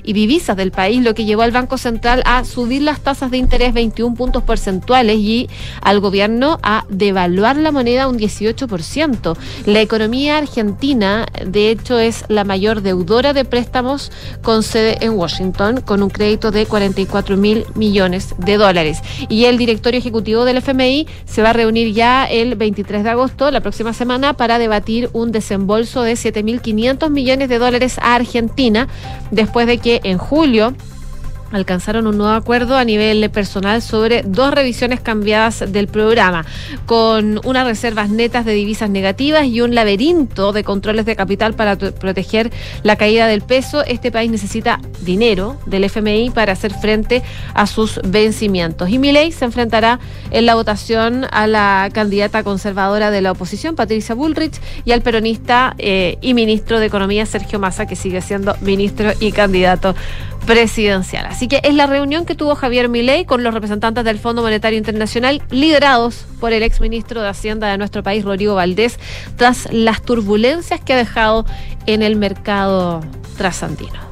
y divisas del país, lo que llevó al Banco Central a subir las tasas de interés 21 puntos porcentuales y al gobierno a devaluar la moneda un 18%. La economía argentina, de hecho, es la mayor deudora de préstamos con sede en Washington, con un crédito de 44 mil millones de dólares. Y el directorio ejecutivo del FMI se va a reunir ya el 23 de agosto, la próxima semana, para debatir un desembolso de 7.500 millones de dólares a Argentina, después de que en julio alcanzaron un nuevo acuerdo a nivel personal sobre dos revisiones cambiadas del programa, con unas reservas netas de divisas negativas y un laberinto de controles de capital para proteger la caída del peso. Este país necesita dinero del FMI para hacer frente a sus vencimientos. Y Milei se enfrentará en la votación a la candidata conservadora de la oposición, Patricia Bullrich, y al peronista eh, y ministro de Economía, Sergio Massa, que sigue siendo ministro y candidato presidencial. Así que es la reunión que tuvo Javier Milei con los representantes del Fondo Monetario Internacional, liderados por el exministro de Hacienda de nuestro país, Rodrigo Valdés, tras las turbulencias que ha dejado en el mercado trasandino.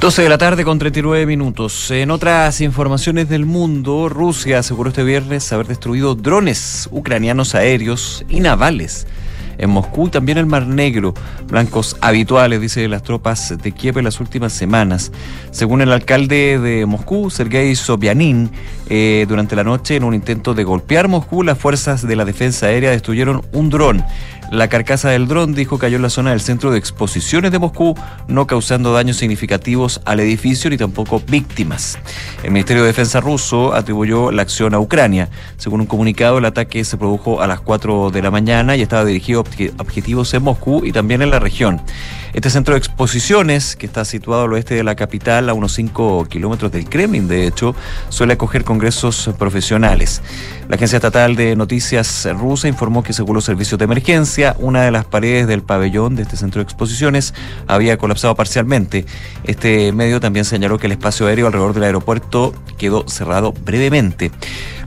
12 de la tarde con 39 minutos. En otras informaciones del mundo, Rusia aseguró este viernes haber destruido drones ucranianos aéreos y navales en Moscú y también el Mar Negro, blancos habituales, dice las tropas de Kiev en las últimas semanas. Según el alcalde de Moscú, Sergei Sobyanin, eh, durante la noche, en un intento de golpear Moscú, las fuerzas de la defensa aérea destruyeron un dron. La carcasa del dron, dijo, cayó en la zona del centro de exposiciones de Moscú, no causando daños significativos al edificio ni tampoco víctimas. El Ministerio de Defensa ruso atribuyó la acción a Ucrania. Según un comunicado, el ataque se produjo a las 4 de la mañana y estaba dirigido a obje- objetivos en Moscú y también en la región. Este centro de exposiciones, que está situado al oeste de la capital, a unos 5 kilómetros del Kremlin, de hecho, suele acoger congresos profesionales. La agencia estatal de noticias rusa informó que según los servicios de emergencia, una de las paredes del pabellón de este centro de exposiciones había colapsado parcialmente. Este medio también señaló que el espacio aéreo alrededor del aeropuerto quedó cerrado brevemente.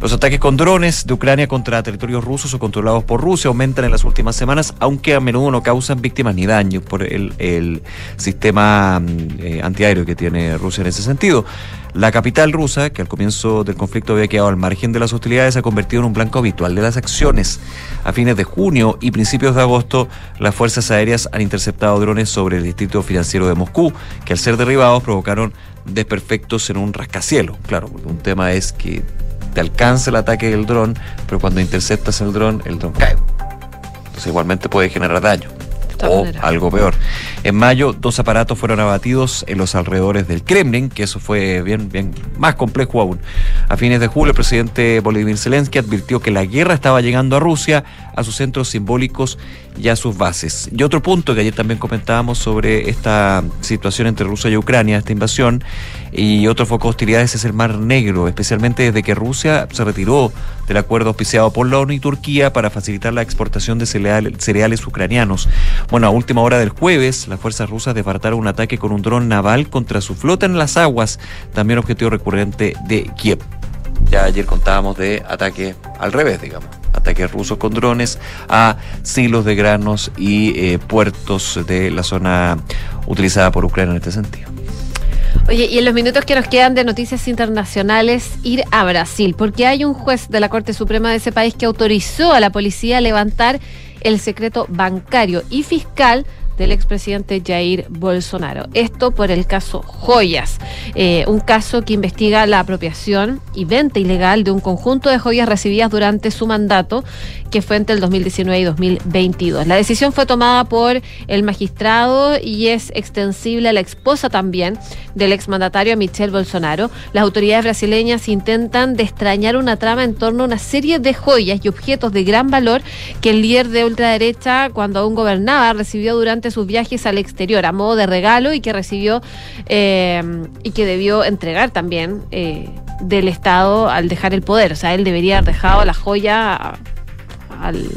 Los ataques con drones de Ucrania contra territorios rusos o controlados por Rusia aumentan en las últimas semanas, aunque a menudo no causan víctimas ni daños por el, el sistema mm, eh, antiaéreo que tiene Rusia en ese sentido. La capital rusa, que al comienzo del conflicto había quedado al margen de las hostilidades, se ha convertido en un blanco habitual de las acciones. A fines de junio y principios de agosto, las fuerzas aéreas han interceptado drones sobre el distrito financiero de Moscú, que al ser derribados provocaron desperfectos en un rascacielos. Claro, un tema es que te alcanza el ataque del dron, pero cuando interceptas el dron, el dron cae. Entonces igualmente puede generar daño. O maneras. algo peor. En mayo, dos aparatos fueron abatidos en los alrededores del Kremlin, que eso fue bien, bien más complejo aún. A fines de julio, el presidente Volodymyr Zelensky advirtió que la guerra estaba llegando a Rusia, a sus centros simbólicos y a sus bases. Y otro punto que ayer también comentábamos sobre esta situación entre Rusia y Ucrania, esta invasión, y otro foco de hostilidades es el Mar Negro, especialmente desde que Rusia se retiró del acuerdo auspiciado por la ONU y Turquía para facilitar la exportación de cereal- cereales ucranianos. Bueno, a última hora del jueves, las fuerzas rusas desbarataron un ataque con un dron naval contra su flota en las aguas, también objetivo recurrente de Kiev. Ya ayer contábamos de ataque al revés, digamos. Ataques rusos con drones a silos de granos y eh, puertos de la zona utilizada por Ucrania en este sentido. Oye, y en los minutos que nos quedan de noticias internacionales, ir a Brasil, porque hay un juez de la Corte Suprema de ese país que autorizó a la policía a levantar el secreto bancario y fiscal del expresidente Jair Bolsonaro. Esto por el caso Joyas, eh, un caso que investiga la apropiación y venta ilegal de un conjunto de joyas recibidas durante su mandato, que fue entre el 2019 y 2022. La decisión fue tomada por el magistrado y es extensible a la esposa también del exmandatario Michel Bolsonaro. Las autoridades brasileñas intentan destrañar una trama en torno a una serie de joyas y objetos de gran valor que el líder de ultraderecha, cuando aún gobernaba, recibió durante sus viajes al exterior a modo de regalo y que recibió eh, y que debió entregar también eh, del Estado al dejar el poder. O sea, él debería haber dejado la joya a- al-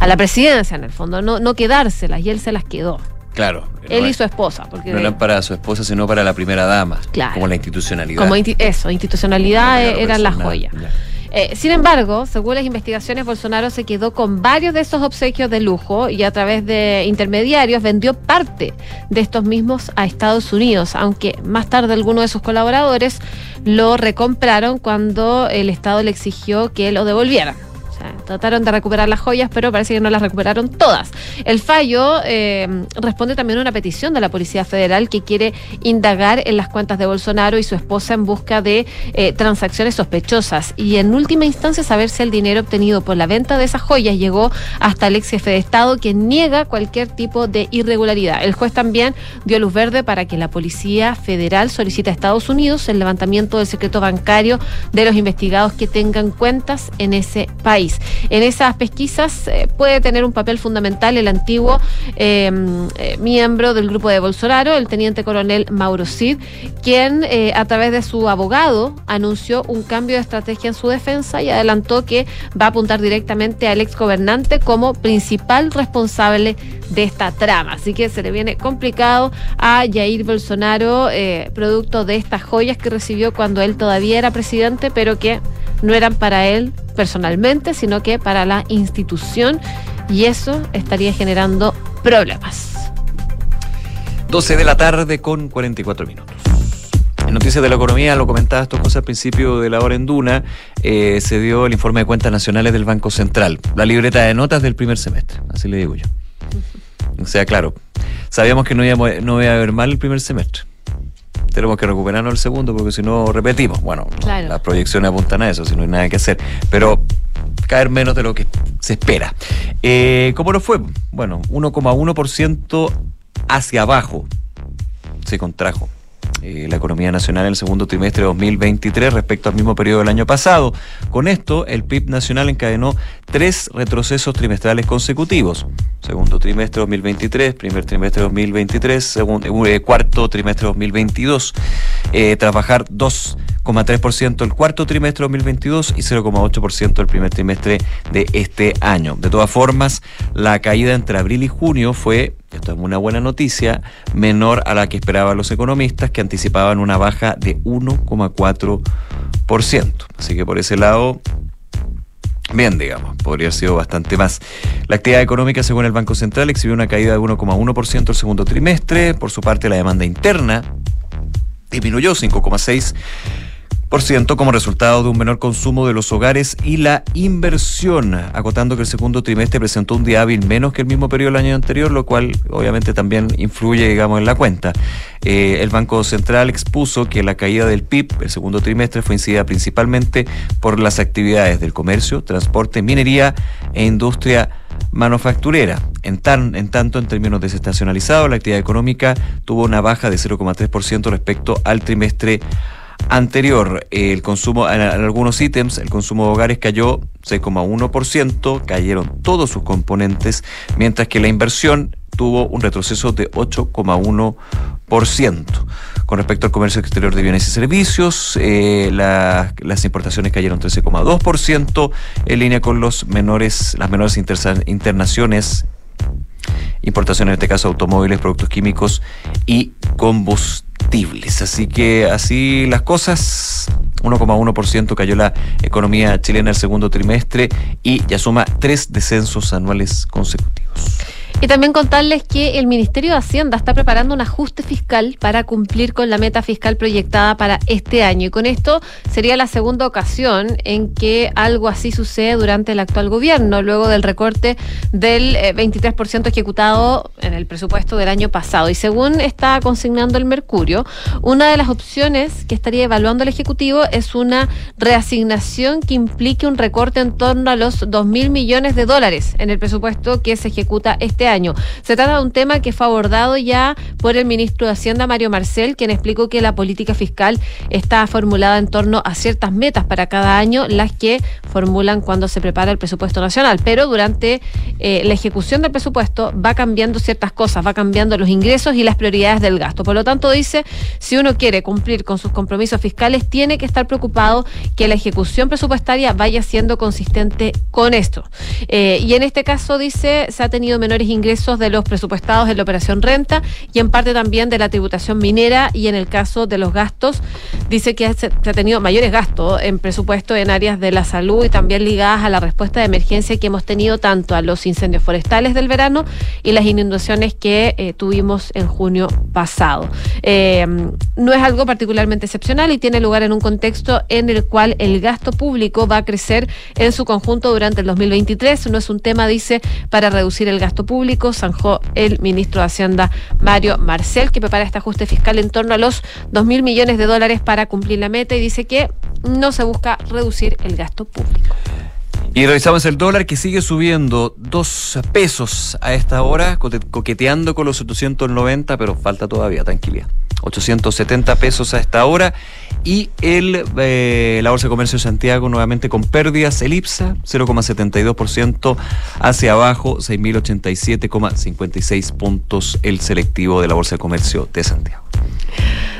a la presidencia, en el fondo, no, no quedárselas, y él se las quedó. Claro. Él no, y su esposa, porque no eran para su esposa, sino para la primera dama. Claro. Como la institucionalidad. como inti- eso, institucionalidad eran las joyas. ya. Eh, sin embargo, según las investigaciones, Bolsonaro se quedó con varios de esos obsequios de lujo y a través de intermediarios vendió parte de estos mismos a Estados Unidos, aunque más tarde algunos de sus colaboradores lo recompraron cuando el Estado le exigió que lo devolvieran. O sea, trataron de recuperar las joyas, pero parece que no las recuperaron todas. El fallo eh, responde también a una petición de la Policía Federal que quiere indagar en las cuentas de Bolsonaro y su esposa en busca de eh, transacciones sospechosas y en última instancia saber si el dinero obtenido por la venta de esas joyas llegó hasta el ex jefe de Estado que niega cualquier tipo de irregularidad. El juez también dio luz verde para que la Policía Federal solicite a Estados Unidos el levantamiento del secreto bancario de los investigados que tengan cuentas en ese país. En esas pesquisas eh, puede tener un papel fundamental el antiguo eh, eh, miembro del grupo de Bolsonaro, el teniente coronel Mauro Cid, quien a través de su abogado anunció un cambio de estrategia en su defensa y adelantó que va a apuntar directamente al ex gobernante como principal responsable de esta trama. Así que se le viene complicado a Jair Bolsonaro, producto de estas joyas que recibió cuando él todavía era presidente, pero que no eran para él personalmente, sino que para la institución y eso estaría generando problemas. 12 de la tarde con 44 minutos. En Noticias de la Economía, lo comentaba estas cosas al principio de la hora en Duna, eh, se dio el informe de cuentas nacionales del Banco Central, la libreta de notas del primer semestre, así le digo yo. O sea, claro, sabíamos que no iba, no iba a haber mal el primer semestre. Tenemos que recuperarnos el segundo porque si no repetimos. Bueno, Claro. las proyecciones apuntan a eso, si no hay nada que hacer. Pero caer menos de lo que se espera. Eh, ¿Cómo lo fue? Bueno, 1,1% hacia abajo se contrajo eh, la economía nacional en el segundo trimestre de 2023 respecto al mismo periodo del año pasado. Con esto, el PIB nacional encadenó tres retrocesos trimestrales consecutivos. Segundo trimestre 2023, primer trimestre 2023, segundo, eh, cuarto trimestre 2022. Eh, tras bajar 2,3% el cuarto trimestre 2022 y 0,8% el primer trimestre de este año. De todas formas, la caída entre abril y junio fue, esto es una buena noticia, menor a la que esperaban los economistas que anticipaban una baja de 1,4%. Así que por ese lado, Bien, digamos, podría haber sido bastante más. La actividad económica, según el Banco Central, exhibió una caída de 1,1% el segundo trimestre. Por su parte, la demanda interna disminuyó 5,6% como resultado de un menor consumo de los hogares y la inversión, acotando que el segundo trimestre presentó un día hábil menos que el mismo periodo del año anterior, lo cual obviamente también influye, digamos, en la cuenta. Eh, el Banco Central expuso que la caída del PIB el segundo trimestre fue incidida principalmente por las actividades del comercio, transporte, minería e industria manufacturera. En, tan, en tanto, en términos desestacionalizados, la actividad económica tuvo una baja de 0,3% respecto al trimestre anterior. El consumo, en, algunos ítems, el consumo de hogares cayó 6,1%, cayeron todos sus componentes, mientras que la inversión tuvo un retroceso de 8,1%. Con respecto al comercio exterior de bienes y servicios, eh, la- las importaciones cayeron 13,2%, en línea con los menores, las menores internaciones, importaciones en este caso automóviles, productos químicos y combustibles. Así que así las cosas, 1,1% cayó la economía chilena el segundo trimestre y ya suma tres descensos anuales consecutivos. Y también contarles que el Ministerio de Hacienda está preparando un ajuste fiscal para cumplir con la meta fiscal proyectada para este año. Y con esto sería la segunda ocasión en que algo así sucede durante el actual gobierno, luego del recorte del eh, 23% ejecutado en el presupuesto del año pasado. Y según está consignando el Mercurio, una de las opciones que estaría evaluando el Ejecutivo es una reasignación que implique un recorte en torno a los 2 mil millones de dólares en el presupuesto que se ejecuta este año. Se trata de un tema que fue abordado ya por el ministro de Hacienda, Mario Marcel, quien explicó que la política fiscal está formulada en torno a ciertas metas para cada año, las que formulan cuando se prepara el presupuesto nacional. Pero durante eh, la ejecución del presupuesto va cambiando ciertas cosas, va cambiando los ingresos y las prioridades del gasto. Por lo tanto, dice, si uno quiere cumplir con sus compromisos fiscales, tiene que estar preocupado que la ejecución presupuestaria vaya siendo consistente con esto. Eh, y en este caso, dice, se ha tenido menores ingresos de los presupuestados en la operación renta y en parte también de la tributación minera y en el caso de los gastos dice que se ha tenido mayores gastos en presupuesto en áreas de la salud y también ligadas a la respuesta de emergencia que hemos tenido tanto a los incendios forestales del verano y las inundaciones que eh, tuvimos en junio pasado. Eh, no es algo particularmente excepcional y tiene lugar en un contexto en el cual el gasto público va a crecer en su conjunto durante el 2023. No es un tema, dice, para reducir el gasto público, zanjó el ministro de Hacienda Mario Marcel, que prepara este ajuste fiscal en torno a los 2 mil millones de dólares para cumplir la meta y dice que no se busca reducir el gasto público. Y revisamos el dólar que sigue subiendo dos pesos a esta hora, coqueteando con los 890, pero falta todavía, tranquilidad. 870 pesos a esta hora. Y el, eh, la Bolsa de Comercio de Santiago nuevamente con pérdidas. El IPSA 0,72% hacia abajo, 6.087,56 puntos el selectivo de la Bolsa de Comercio de Santiago.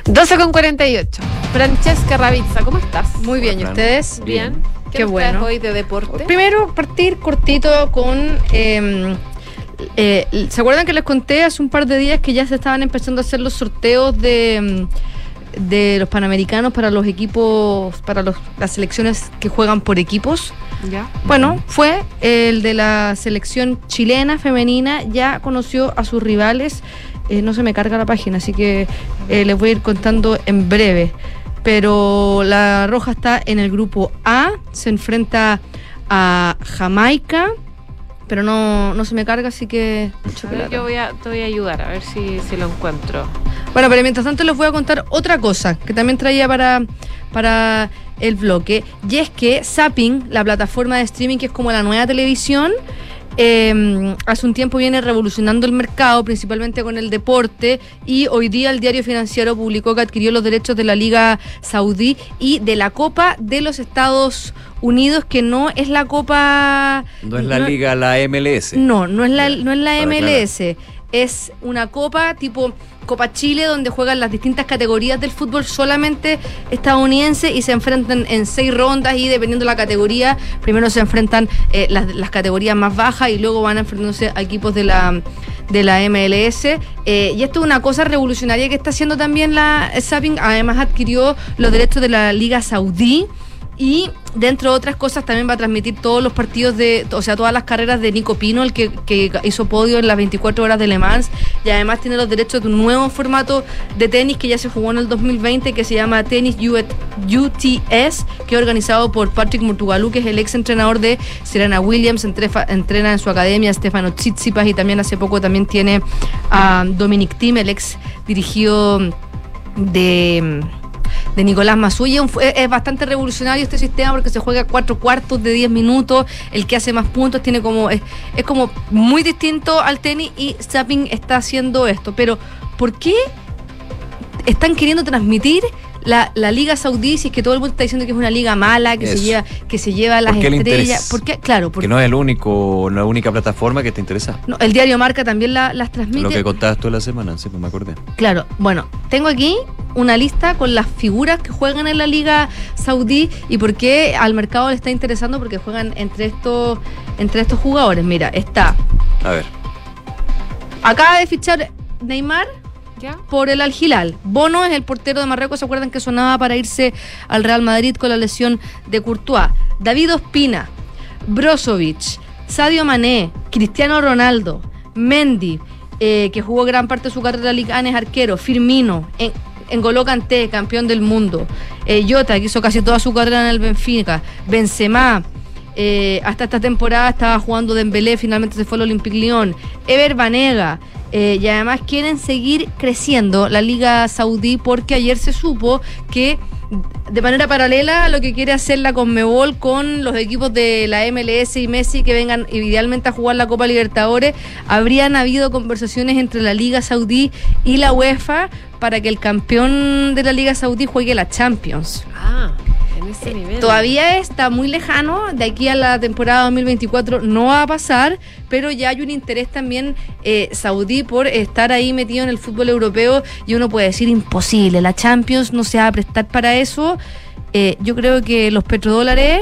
12 con 48. Francesca Ravizza, ¿cómo estás? Muy bien, ¿y ustedes? Bien. Qué bueno. hoy de deporte? Primero, partir cortito con. eh, eh, ¿Se acuerdan que les conté hace un par de días que ya se estaban empezando a hacer los sorteos de, mm, de los panamericanos para los equipos, para los- las selecciones que juegan por equipos? Ya. Bueno, fue el de la selección chilena femenina, ya conoció a sus rivales. Eh, no se me carga la página, así que eh, les voy a ir contando en breve. Pero la Roja está en el grupo A, se enfrenta a Jamaica, pero no, no se me carga, así que... A ver, yo voy a, te voy a ayudar a ver si, si lo encuentro. Bueno, pero mientras tanto les voy a contar otra cosa que también traía para, para el bloque. Y es que Zapping, la plataforma de streaming que es como la nueva televisión, eh, hace un tiempo viene revolucionando el mercado, principalmente con el deporte, y hoy día el diario financiero publicó que adquirió los derechos de la Liga Saudí y de la Copa de los Estados Unidos, que no es la Copa... No es la liga, la MLS. No, no es la, no es la MLS. Es una copa tipo Copa Chile donde juegan las distintas categorías del fútbol solamente estadounidense y se enfrentan en seis rondas y dependiendo de la categoría, primero se enfrentan eh, las, categorías más bajas y luego van enfrentándose a equipos de la de la MLS eh, y esto es una cosa revolucionaria que está haciendo también la Zapping además adquirió los derechos de la Liga Saudí y dentro de otras cosas también va a transmitir todos los partidos de, o sea, todas las carreras de Nico Pino, el que, que hizo podio en las 24 horas de Le Mans, y además tiene los derechos de un nuevo formato de tenis que ya se jugó en el 2020, que se llama Tenis UTS, que es organizado por Patrick Murtugalú, que es el ex entrenador de Serena Williams, entrena en su academia Stefano Tsitsipas y también hace poco también tiene a Dominic Thiem, el ex dirigido de de Nicolás Masulla. Es bastante revolucionario este sistema porque se juega cuatro cuartos de 10 minutos. El que hace más puntos tiene como. Es, es como muy distinto al tenis y Zapping está haciendo esto. Pero, ¿por qué están queriendo transmitir? La, la Liga Saudí, si es que todo el mundo está diciendo que es una liga mala, que se lleva, que se lleva las ¿Por estrellas. interés? ¿Por qué? Claro, Que porque no es el único, la única plataforma que te interesa. no, el diario Marca también la- las transmite. Lo que contabas tú la semana, sí, pues me acordé. Claro, bueno, tengo aquí una lista con las figuras que juegan en la Liga Saudí y por qué al mercado le está interesando porque juegan entre estos entre estos jugadores. Mira, está A ver. acaba de fichar Neymar por el Al Hilal. Bono es el portero de Marruecos, ¿se acuerdan que sonaba para irse al Real Madrid con la lesión de Courtois? David Ospina, Brozovic, Sadio Mané, Cristiano Ronaldo, Mendy, eh, que jugó gran parte de su carrera en la Liga, es arquero, Firmino, en, N'Golo Kanté, campeón del mundo, eh, Jota, que hizo casi toda su carrera en el Benfica, Benzema, eh, hasta esta temporada estaba jugando Dembélé, finalmente se fue al Olympique Lyon. Ever Banega. Eh, y además quieren seguir creciendo la Liga Saudí porque ayer se supo que de manera paralela a lo que quiere hacer la Conmebol con los equipos de la MLS y Messi que vengan idealmente a jugar la Copa Libertadores, habrían habido conversaciones entre la Liga Saudí y la UEFA para que el campeón de la Liga Saudí juegue la Champions. Ah, en ese nivel. Todavía está muy lejano, de aquí a la temporada 2024 no va a pasar, pero ya hay un interés también eh, saudí por estar ahí metido en el fútbol europeo y uno puede decir imposible, la Champions no se va a prestar para eso. Eh, yo creo que los petrodólares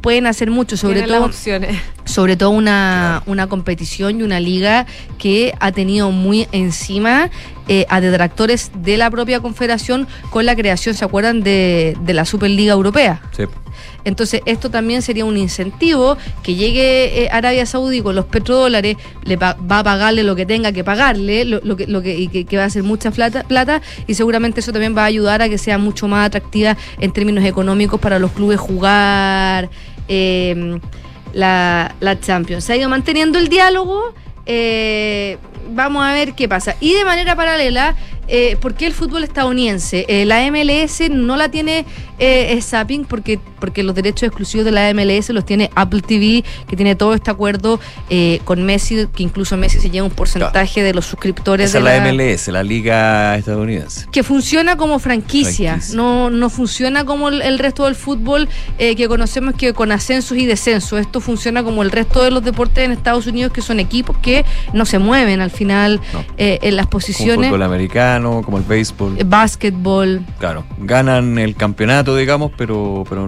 pueden hacer mucho, sobre Tienen las todo opciones. sobre todo una, una competición y una liga que ha tenido muy encima eh, a detractores de la propia confederación con la creación, ¿se acuerdan?, de, de la Superliga Europea. Sí. Entonces, esto también sería un incentivo que llegue eh, Arabia Saudí con los petrodólares, le va a pagarle lo que tenga que pagarle, lo, lo que, lo que, y que, que va a ser mucha plata, plata, y seguramente eso también va a ayudar a que sea mucho más atractiva en términos económicos para los clubes jugar eh, la, la Champions. Se ha ido manteniendo el diálogo. Eh, vamos a ver qué pasa. Y de manera paralela, eh, ¿por qué el fútbol estadounidense? Eh, la MLS no la tiene eh, Zapping porque, porque los derechos exclusivos de la MLS los tiene Apple TV, que tiene todo este acuerdo eh, con Messi, que incluso Messi se lleva un porcentaje de los suscriptores Esa de es la MLS, la Liga Estadounidense. que funciona como franquicia, Franquicia. No, no funciona como el, el resto del fútbol eh, que conocemos que con ascensos y descensos. Esto funciona como el resto de los deportes en Estados Unidos, que son equipos que no se mueven al final eh, en las Como posiciones. fútbol americano, como el béisbol. eh, Básquetbol, Claro, ganan el campeonato, digamos, pero, pero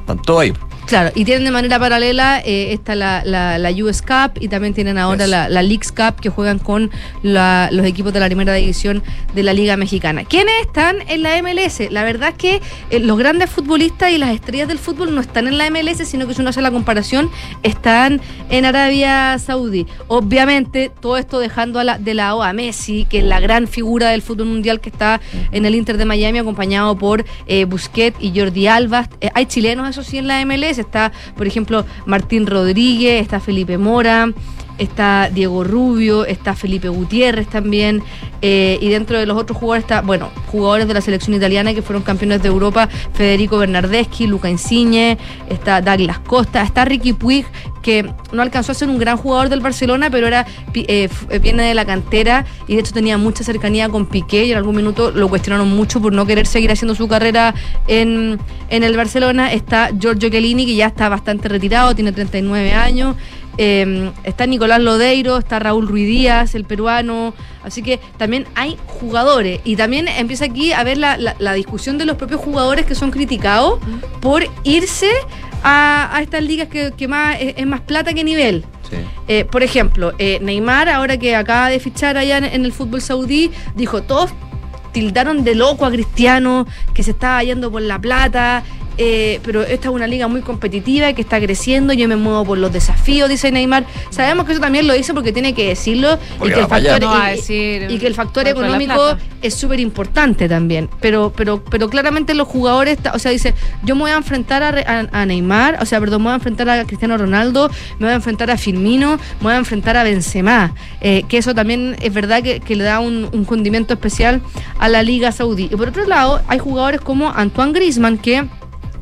están todos ahí. Claro, y tienen de manera paralela eh, está la, la, la US Cup y también tienen ahora la, la Leagues Cup que juegan con la- los equipos de la primera división de la Liga Mexicana. ¿Quiénes están en la MLS? La verdad es que eh, los grandes futbolistas y las estrellas del fútbol no están en la MLS, sino que si uno hace la comparación, están en Arabia Saudí. Obviamente, todo esto dejando a la- de lado a Messi, que es la gran figura del fútbol mundial que está en el Inter de Miami, acompañado por eh, Busquets y Jordi Alba. Eh, hay chilenos, eso sí, en la MLS. Está, por ejemplo, Martín Rodríguez, está Felipe Mora, está Diego Rubio, está Felipe Gutiérrez también. eh, y dentro de los otros jugadores está, bueno, jugadores de la selección italiana que fueron campeones de Europa, Federico Bernardeschi, Luca Insigne, está Douglas Costa, está Ricky Puig, que no alcanzó a ser un gran jugador del Barcelona, pero era eh, eh, viene de la cantera y de hecho tenía mucha cercanía con Piqué y en algún minuto lo cuestionaron mucho por no querer seguir haciendo su carrera en, en el Barcelona. Está Giorgio Chiellini, que ya está bastante retirado, tiene 39 años. Eh, está Nicolás Lodeiro, está Raúl Ruiz Díaz, el peruano. Así que también hay jugadores. Y también empieza aquí a ver la, la- la discusión de los propios jugadores que son criticados por irse a, a estas ligas que, que más es, es más plata que nivel. Eh, por ejemplo, eh, Neymar, ahora que acaba de fichar allá en, en el fútbol saudí, dijo, todos tildaron de loco a Cristiano, que se estaba yendo por la plata, eh, pero esta es una liga muy competitiva que está creciendo, yo me muevo por los desafíos, dice Neymar. Sabemos que eso también lo dice porque tiene que decirlo y que, el factor, No y- decir y que el factor económico es súper importante también. Pero, pero, pero claramente los jugadores, o sea, dice, yo me voy a enfrentar a, Re- a- a Neymar, o sea, perdón, me voy a enfrentar a Cristiano Ronaldo, me voy a enfrentar a Firmino, me voy a enfrentar a Benzema. Eh, que eso también es verdad que, que le da un, un condimento especial a la Liga Saudí. Y por otro lado, hay jugadores como Antoine Griezmann que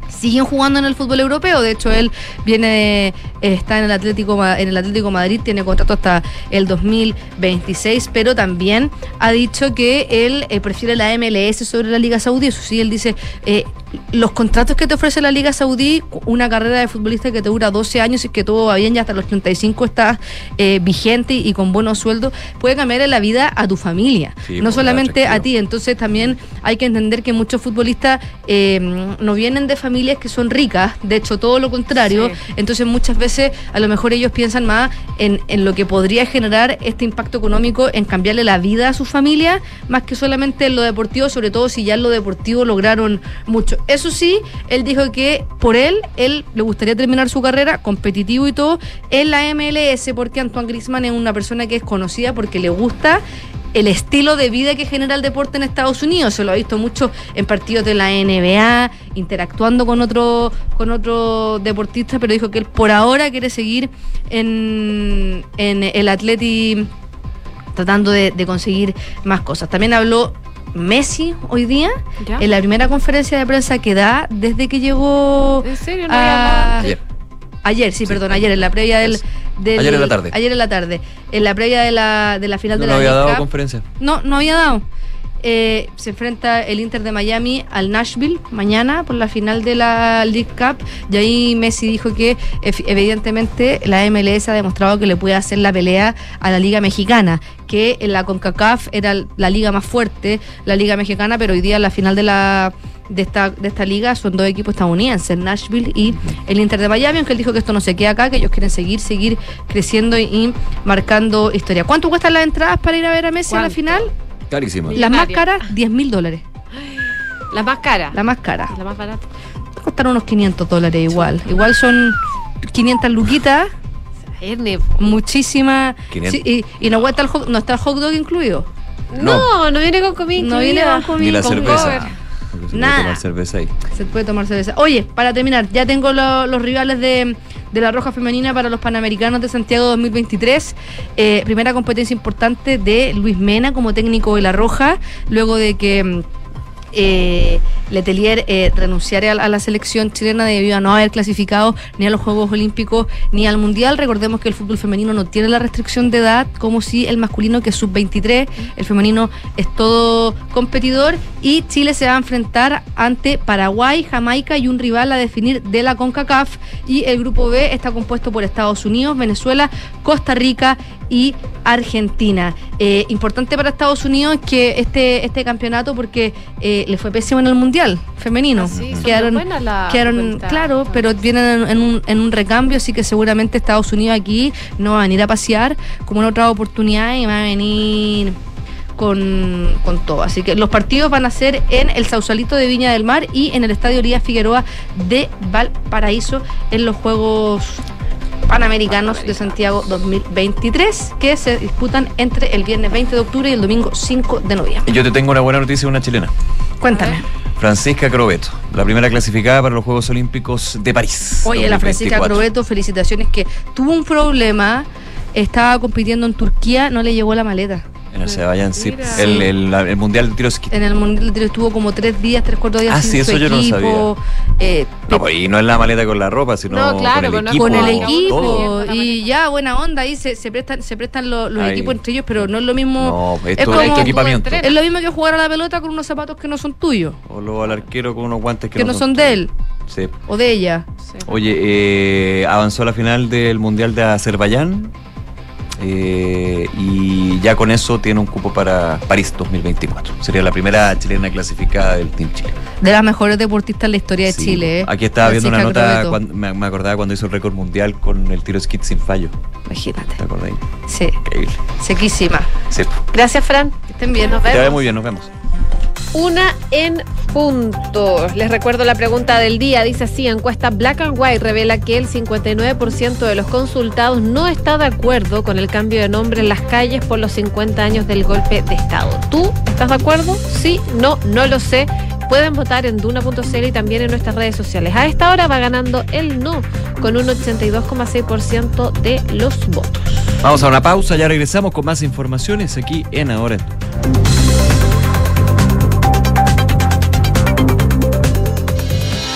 siguen jugando en el fútbol europeo. De hecho, él viene eh, está en el Atlético en el Atlético Madrid, tiene contrato hasta el 2026, pero también ha dicho que él eh, prefiere la MLS sobre la Liga Saudí. Eso sí, él dice eh, los contratos que te ofrece la Liga Saudí, una carrera de futbolista que te dura 12 años y que todo va bien y hasta los 35 estás eh, vigente y con buenos sueldos, puede cambiarle la vida a tu familia, Sí, no pues, solamente a ti. Entonces también hay que entender que muchos futbolistas eh, no vienen de familias que son ricas, de hecho todo lo contrario. Entonces muchas veces a lo mejor ellos piensan más en, en lo que podría generar este impacto económico en cambiarle la vida a su familia, más que solamente en lo deportivo, sobre todo si ya en lo deportivo lograron mucho. Eso sí, él dijo que por él, él le gustaría terminar su carrera competitivo y todo en la MLS, porque Antoine Griezmann es una persona que es conocida porque le gusta el estilo de vida que genera el deporte en Estados Unidos. Se lo ha visto mucho en partidos de la NBA, interactuando con otro, con otro deportista, pero dijo que él por ahora quiere seguir en, en el Atleti tratando de, de conseguir más cosas. También habló Messi hoy día ¿Ya? en la primera conferencia de prensa que da desde que llegó ¿En serio? No a- había. Ayer. Ayer, sí, perdón, ayer en la previa del, del- Ayer en la tarde. Ayer en la tarde. En la previa de la, de la final No, de no la había League dado Cup. conferencia. No, no había dado. Eh, se enfrenta el Inter de Miami al Nashville mañana por la final de la League Cup. Y ahí Messi dijo que evidentemente la MLS ha demostrado que le puede hacer la pelea a la Liga Mexicana, que en la CONCACAF era la liga más fuerte, la Liga Mexicana, pero hoy día en la final de la de esta, de esta liga son dos equipos estadounidenses, Nashville y el Inter de Miami, aunque él dijo que esto no se queda acá, que ellos quieren seguir, seguir creciendo y, y marcando historia. ¿Cuánto cuestan las entradas para ir a ver a Messi a la ¿Cuánto? final? Carísimo. Las más caras, 10 mil dólares. La más cara. La más cara. La más barata. Costaron unos 500 dólares igual. Igual son 500 luquitas, muchísimas. 500. Sí, y, y no, cuesta el hot- no está el hot dog incluido. No, no viene con comida. No viene con comida. Ni la con cerveza. cover. Porque se Nada. puede tomar cerveza ahí. Se puede tomar cerveza. Oye, para terminar, ya tengo lo- los rivales de, de la Roja Femenina para los Panamericanos de Santiago 2023. Eh, primera competencia importante de Luis Mena como técnico de la Roja, luego de que mm, eh, Letelier eh, renunciara a, a la selección chilena debido a no haber clasificado ni a los Juegos Olímpicos ni al Mundial. Recordemos que el fútbol femenino no tiene la restricción de edad como si el masculino que es sub-23, el femenino es todo competidor y Chile se va a enfrentar ante Paraguay, Jamaica y un rival a definir de la CONCACAF y el grupo B está compuesto por Estados Unidos, Venezuela, Costa Rica y Argentina. Eh, importante para Estados Unidos que este, este campeonato porque eh, le fue pésimo en el Mundial femenino. Ah, sí, quedaron, quedaron claro, pero vienen en, en un, en un recambio, así que seguramente Estados Unidos aquí no va a venir a pasear como en otra oportunidad y va a venir con, con todo. Así que los partidos van a ser en el Sausalito de Viña del Mar y en el Estadio Elías Figueroa de Valparaíso en los Juegos Panamericanos de Santiago 2023 que se disputan entre el viernes 20 de octubre y el domingo 5 de noviembre. Y yo te tengo una buena noticia de una chilena. Cuéntame. Francisca Crobeto, la primera clasificada para los Juegos Olímpicos de París. Oye, la Francisca 2024. Crobeto, felicitaciones que tuvo un problema, estaba compitiendo en Turquía, no le llegó la maleta. En el Azerbaiyán, sí. El, el- Mundial de Tiro Esquí. En el Mundial de Tiro estuvo como tres días, tres, cuatro días Ah, sin sí, su eso yo no equipo. eh, No, pues, y no es la maleta con la ropa, sino No, claro, con el no equipo. es con el Todo. equipo Todo. y ya buena onda ahí se, se prestan se prestan lo- los Ahí. equipos entre ellos pero no es lo mismo No, es esto como- es tu equipamiento. es lo mismo que jugar a la pelota con unos zapatos que no son tuyos O luego al arquero con unos guantes que, que no son de él Sí. o de ella Oye, eh, avanzó a la final del Mundial de Azerbaiyán eh, y ya con eso tiene un cupo para París 2024. Sería la primera chilena clasificada del Team Chile. de las mejores deportistas en la historia de Sí, Chile ¿eh? Aquí estaba viendo una nota, cuando- me, me acordaba cuando hizo el récord mundial con el tiro skit sin fallo. imagínate ¿Te acordás? sí Increíble. sequísima Sí. Gracias, Fran. que estén bien Nos Que te vemos. muy bien, nos vemos. Una en punto. Les recuerdo la pregunta del día. Dice así, encuesta Black and White revela que el 59% de los consultados no está de acuerdo con el cambio de nombre en las calles por los 50 años del golpe de Estado. ¿Tú estás de acuerdo? Sí, no, no lo sé. Pueden votar en duna.cl y también en nuestras redes sociales. A esta hora va ganando el no con un 82,6% de los votos. Vamos a una pausa, ya regresamos con más informaciones aquí en Ahora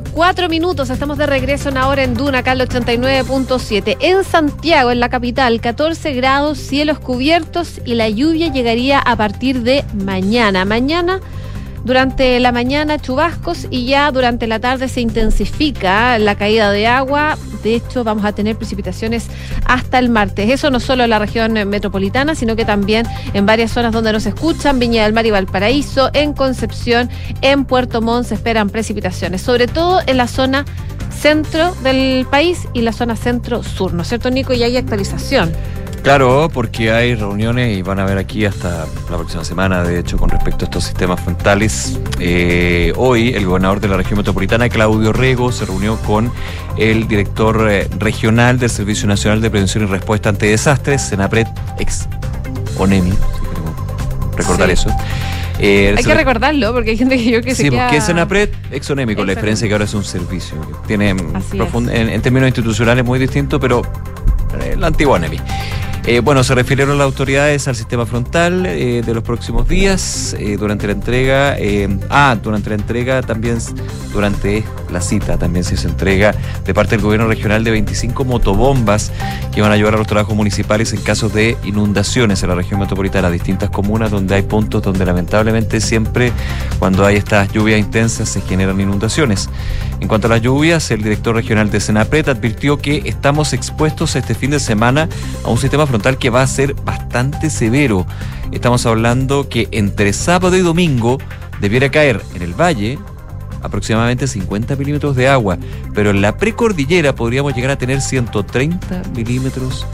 Cuatro minutos, estamos de regreso en ahora en Duna, acá al 89.7. En Santiago, en la capital, 14 grados, cielos cubiertos y la lluvia llegaría a partir de mañana. Mañana, durante la mañana, chubascos y ya durante la tarde se intensifica la caída de agua. De hecho, vamos a tener precipitaciones hasta el martes. Eso no solo en la región metropolitana, sino que también en varias zonas donde nos escuchan, Viña del Mar y Valparaíso, en Concepción, en Puerto Montt se esperan precipitaciones, sobre todo en la zona centro del país y la zona centro-sur, ¿no es cierto, Nico? Y hay actualización. Claro, porque hay reuniones y van a ver aquí hasta la próxima semana, de hecho, con respecto a estos sistemas frontales. Eh, hoy el gobernador de la región metropolitana, Claudio Rego, se reunió con el director eh, regional del Servicio Nacional de Prevención y Respuesta ante Desastres, Senapred, ex ONEMI, si queremos recordar Sí. eso. Eh, Hay que recordarlo porque hay gente que yo que se Sí, porque es Senapred exonémico, la diferencia que ahora es un servicio. Tiene profund- en, en términos institucionales muy distinto, pero la antigua NEMI. Eh, bueno, se refirieron las autoridades al sistema frontal eh, de los próximos días eh, durante la entrega. ah, durante la entrega también, durante la cita también se entrega de parte del gobierno regional de 25 motobombas que van a ayudar a los trabajos municipales en casos de inundaciones en la región metropolitana, distintas comunas donde hay puntos donde lamentablemente siempre cuando hay estas lluvias intensas se generan inundaciones. En cuanto a las lluvias, el director regional de Senapret advirtió que estamos expuestos este fin de semana a un sistema frontal que va a ser bastante severo. Estamos hablando que entre sábado y domingo debiera caer en el valle aproximadamente 50 milímetros de agua, pero en la precordillera podríamos llegar a tener 130 milímetros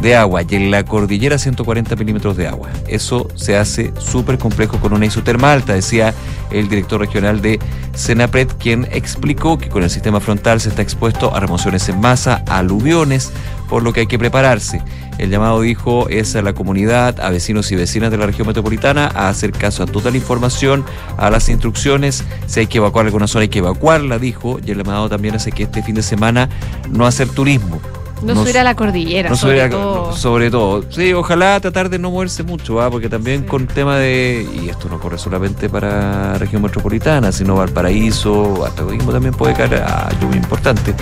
de agua y en la cordillera 140 milímetros de agua. Eso se hace súper complejo con una isoterma alta, decía el director regional de Senapred, quien explicó que con el sistema frontal se está expuesto a remociones en masa, aluviones, por lo que hay que prepararse. El llamado dijo es a la comunidad, a vecinos y vecinas de la región metropolitana, a hacer caso a toda la información, a las instrucciones. Si hay que evacuar alguna zona, hay que evacuarla, dijo. Y el llamado también hace que este fin de semana no hacer turismo. No, subir a la cordillera, No sobre sobre, todo. sobre todo. Sí, ojalá tratar de no moverse mucho, ¿ah? porque también con tema de. Y esto no corre solamente para región metropolitana, sino Valparaíso, hasta Coquimbo también puede caer a lluvia importante.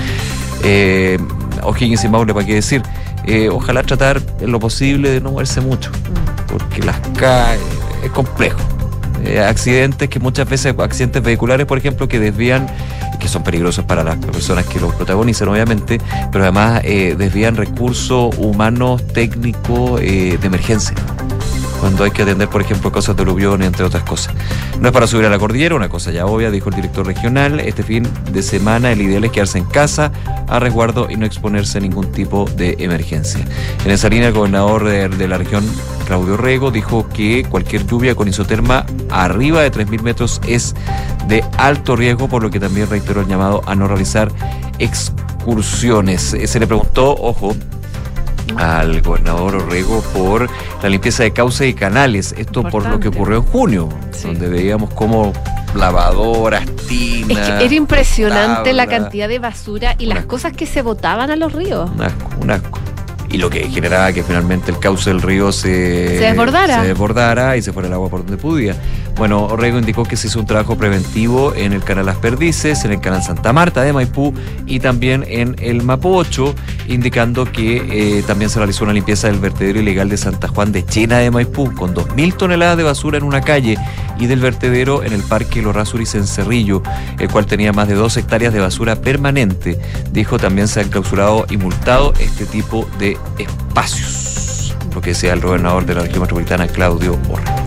Eh, O'Higgins y Maule, ¿para qué decir? Eh, ojalá tratar en lo posible de no moverse mucho, porque las ca es complejo. Eh, accidentes que muchas veces, accidentes vehiculares, por ejemplo, que desvían, que son peligrosos para las personas que los protagonizan, obviamente, pero además eh, desvían recursos humanos, técnicos, de emergencia. Cuando hay que atender, por ejemplo, cosas de aluvión, entre otras cosas. No es para subir a la cordillera, una cosa ya obvia, dijo el director regional. Este fin de semana el ideal es quedarse en casa a resguardo y no exponerse a ningún tipo de emergencia. En esa línea, el gobernador de, de la región, Claudio Rego, dijo que cualquier lluvia con isoterma arriba de 3.000 metros es de alto riesgo, por lo que también reiteró el llamado a no realizar excursiones. Eh, Se le preguntó, ojo, al gobernador Orrego por la limpieza de cauces y canales. Esto por lo que ocurrió en junio, donde veíamos como lavadoras, tinas. Es que era impresionante la cantidad de basura y las cosas que se botaban a los ríos. Un asco, un asco. Y lo que generaba que finalmente el cauce del río se, Se desbordara. se desbordara y se fuera el agua por donde podía. Bueno, Orrego indicó que se hizo un trabajo preventivo en el canal Las Perdices, en el canal Santa Marta de Maipú y también en el Mapocho, indicando que eh, también se realizó una limpieza del vertedero ilegal de Santa Juan de Chena de Maipú, con 2.000 toneladas de basura en una calle y del vertedero en el Parque Los Rasuris en Cerrillo, el cual tenía más de dos hectáreas de basura permanente. Dijo también se han clausurado y multado este tipo de espacios. Lo que decía el gobernador de la región metropolitana, Claudio Borra.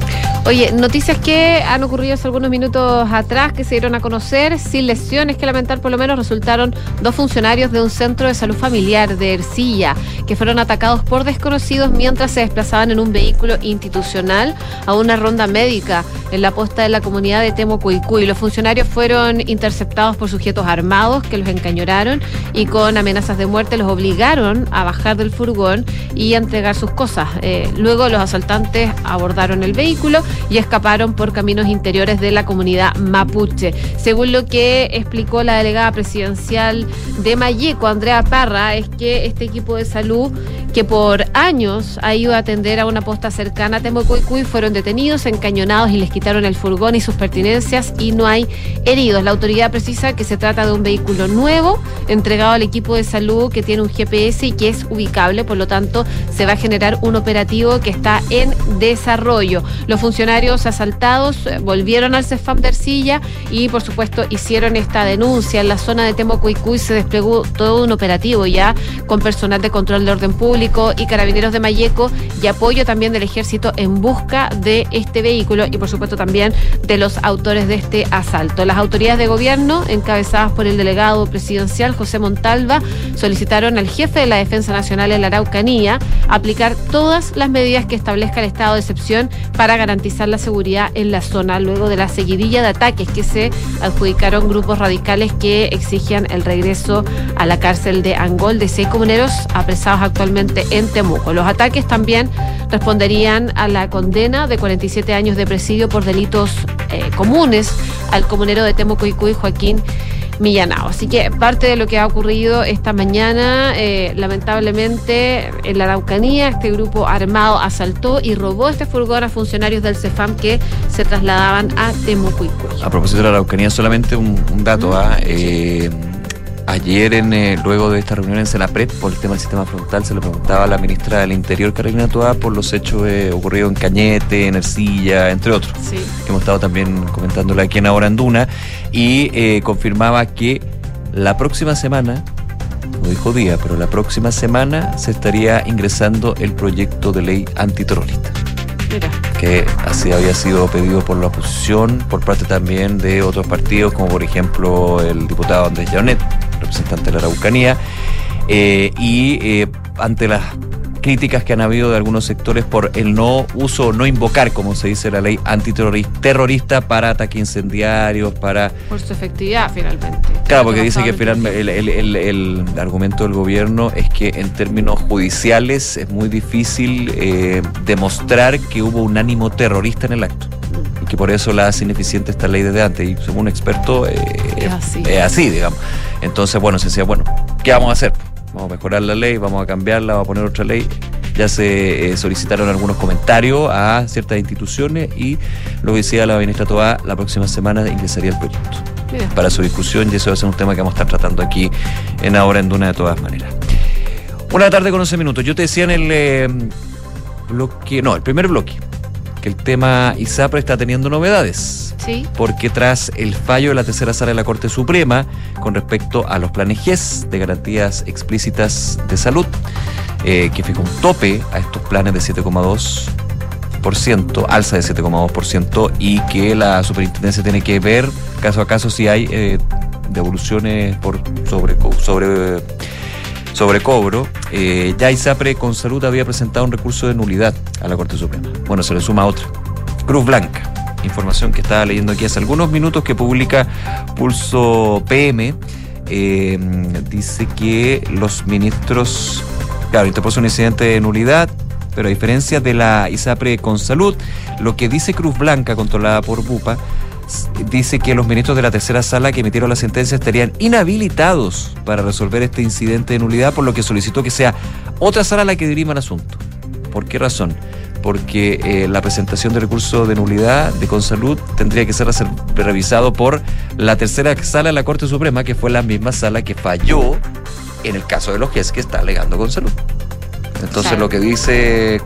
Oye, noticias que han ocurrido hace algunos minutos atrás que se dieron a conocer, sin lesiones que lamentar, por lo menos resultaron dos funcionarios de un centro de salud familiar de Ercilla, que fueron atacados por desconocidos mientras se desplazaban en un vehículo institucional a una ronda médica en la posta de la comunidad de Temocuicuy. Los funcionarios fueron interceptados por sujetos armados que los encañoraron y con amenazas de muerte los obligaron a bajar del furgón y a entregar sus cosas. Eh, luego los asaltantes abordaron el vehículo y escaparon por caminos interiores de la comunidad mapuche. Según lo que explicó la delegada presidencial de Mayeco, Andrea Parra, es que este equipo de salud que por años ha ido a atender a una posta cercana a Temocuicuy fueron detenidos, encañonados y les quitaron el furgón y sus pertenencias y no hay heridos. La autoridad precisa que se trata de un vehículo nuevo entregado al equipo de salud que tiene un GPS y que es ubicable, por lo tanto se va a generar un operativo que está en desarrollo. Los asaltados eh, volvieron al CEFAM de Ercilla y por supuesto hicieron esta denuncia. En la zona de Temocuicuy se desplegó todo un operativo ya con personal de control de orden público y carabineros de Mayeco y apoyo también del ejército en busca de este vehículo y por supuesto también de los autores de este asalto. Las autoridades de gobierno, encabezadas por el delegado presidencial José Montalva, solicitaron al jefe de la Defensa Nacional en la Araucanía aplicar todas las medidas que establezca el estado de excepción para garantizar la seguridad en la zona luego de la seguidilla de ataques que se adjudicaron grupos radicales que exigían el regreso a la cárcel de Angol de seis comuneros apresados actualmente en Temuco. Los ataques también responderían a la condena de 47 años de presidio por delitos eh, comunes al comunero de Temuco y Cuy, Joaquín Millanao. Así que parte de lo que ha ocurrido esta mañana, eh, lamentablemente en la Araucanía, este grupo armado asaltó y robó este furgón a funcionarios del CEFAM que se trasladaban a Temuco y Cuy. A propósito de la Araucanía, solamente un, un dato. ¿ah? Eh, ayer, en, eh, luego de esta reunión en Senapred, por el tema del sistema frontal, se le preguntaba a la ministra del Interior, Carolina Toa, por los hechos eh, ocurridos en Cañete, en Ercilla, entre otros. Sí. Que hemos estado también comentándole aquí en Ahora en Duna. Y eh, confirmaba que la próxima semana, no dijo día, pero la próxima semana se estaría ingresando el proyecto de ley antiterrorista Mira. que así había sido pedido por la oposición, por parte también de otros partidos, como por ejemplo el diputado Andrés Llanet, representante de la Araucanía, eh, y eh, ante las críticas que han habido de algunos sectores por el no uso, no invocar, como se dice la ley antiterrorista terrorista para ataques incendiarios, para Por su efectividad, finalmente. Claro, porque dice que finalmente el, el- el- el argumento del gobierno es que en términos judiciales es muy difícil eh, demostrar que hubo un ánimo terrorista en el acto. Y que por eso la hace ineficiente esta ley desde antes. Y según un experto, eh, Es así. es así, digamos. Entonces, bueno, se decía, bueno, ¿qué vamos a hacer? Vamos a mejorar la ley, vamos a cambiarla, vamos a poner otra ley. Ya se eh, solicitaron algunos comentarios a ciertas instituciones y lo que decía la ministra Toá, la próxima semana ingresaría el proyecto para su discusión y eso va a ser un tema que vamos a estar tratando aquí en Ahora en Duna de todas maneras. Una tarde con 11 minutos. Yo te decía en el eh, bloque, no, el primer bloque, que el tema ISAPRE está teniendo novedades. Sí. Porque tras el fallo de la tercera sala de la Corte Suprema con respecto a los planes GES de garantías explícitas de salud, eh, que fijó un tope a estos planes de 7,2 7,2%, alza de 7,2%, y que la superintendencia tiene que ver caso a caso si hay eh, devoluciones por sobre, sobre, sobre cobro. Eh, ya ISAPRE con salud había presentado un recurso de nulidad a la Corte Suprema. Bueno, se le suma otra. Cruz Blanca. Información que estaba leyendo aquí hace algunos minutos que publica Pulso PM. eh, dice que los ministros, claro, interpuso un incidente de nulidad, pero a diferencia de la ISAPRE con salud, lo que dice Cruz Blanca, controlada por Bupa, dice que los ministros de la tercera sala que emitieron la sentencia estarían inhabilitados para resolver este incidente de nulidad, por lo que solicitó que sea otra sala la que dirima el asunto. ¿Por qué razón? Porque eh, la presentación de recurso de nulidad de Consalud tendría que ser revisado por la tercera sala de la Corte Suprema, que fue la misma sala que falló en el caso de los GES que está alegando Consalud. Entonces Claro. lo que dice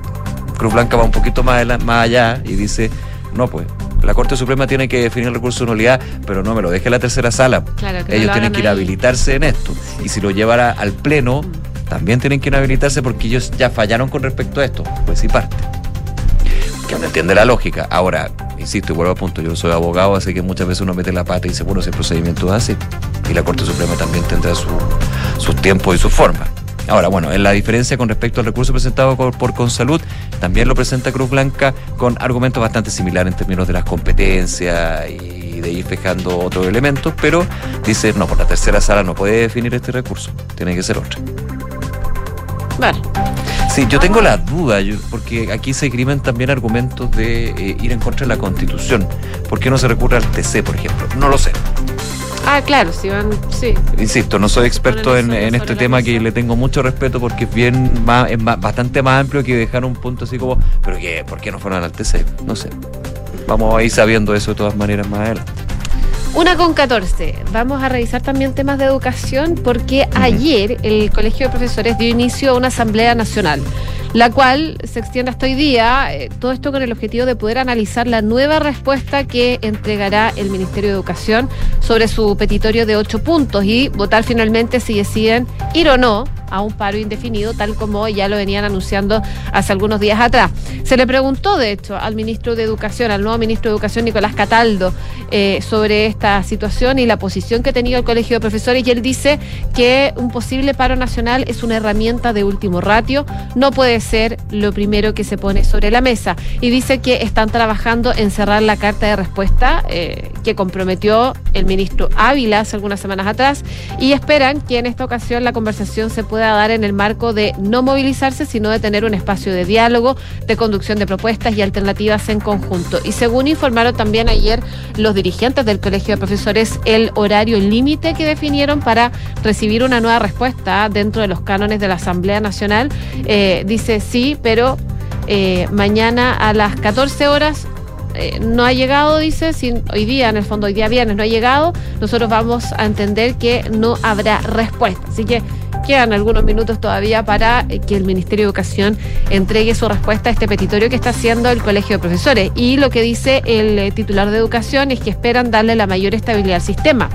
Cruz Blanca va un poquito más allá y dice, no pues, la Corte Suprema tiene que definir el recurso de nulidad, pero no me lo deje la tercera sala. Claro, que no Ellos lo tienen que ahí. inhabilitarse en esto. Y si lo llevara al Pleno, también tienen que inhabilitarse porque ellos ya fallaron con respecto a esto. Pues sí parte. Que uno entiende la lógica. Ahora, insisto y vuelvo a punto, yo soy abogado, así que muchas veces uno mete la pata y dice, bueno, si el procedimiento es así. Y la Corte Suprema también tendrá su- sus tiempos y sus formas. Ahora, bueno, en la diferencia con respecto al recurso presentado por, por Consalud, también lo presenta Cruz Blanca con argumentos bastante similares en términos de las competencias y de ir fijando otros elementos, pero dice, no, por la tercera sala no puede definir este recurso, tiene que ser otra. Bueno, Sí, yo tengo la duda, yo- porque aquí se escriben también argumentos de eh, ir en contra de la Constitución. ¿Por qué no se recurre al TC, por ejemplo? No lo sé. Ah, claro, si van, sí. Insisto, no soy experto en, este tema que le tengo mucho respeto porque es bien más, es más- bastante más amplio que dejar un punto así como, pero qué, ¿por qué no fueron al TC? No sé. Vamos a ir sabiendo eso de todas maneras más adelante. Una con 14. Vamos a revisar también temas de educación porque ayer el Colegio de Profesores dio inicio a una Asamblea Nacional, la cual se extiende hasta hoy día, eh, todo esto con el objetivo de poder analizar la nueva respuesta que entregará el Ministerio de Educación sobre su petitorio de ocho puntos y votar finalmente si deciden ir o no a un paro indefinido, tal como ya lo venían anunciando hace algunos días atrás. Se le preguntó, de hecho, al ministro de Educación, al nuevo ministro de Educación, Nicolás Cataldo, eh, sobre esta situación y la posición que tenía el Colegio de Profesores, y él dice que un posible paro nacional es una herramienta de último ratio, no puede ser lo primero que se pone sobre la mesa. Y dice que están trabajando en cerrar la carta de respuesta eh, que comprometió el ministro Ávila hace algunas semanas atrás y esperan que en esta ocasión la conversación se pueda dar en el marco de no movilizarse, sino de tener un espacio de diálogo, de conducción de propuestas y alternativas en conjunto. Y según informaron también ayer los dirigentes del Colegio de Profesores, el horario límite que definieron para recibir una nueva respuesta dentro de los cánones de la Asamblea Nacional, eh, dice sí, pero eh, mañana a las 14 horas eh, no ha llegado, dice, si hoy día, en el fondo, hoy día viernes no ha llegado, nosotros vamos a entender que no habrá respuesta. Así que quedan algunos minutos todavía para eh, que el Ministerio de Educación entregue su respuesta a este petitorio que está haciendo el Colegio de Profesores. Y lo que dice el eh, titular de Educación es que esperan darle la mayor estabilidad al sistema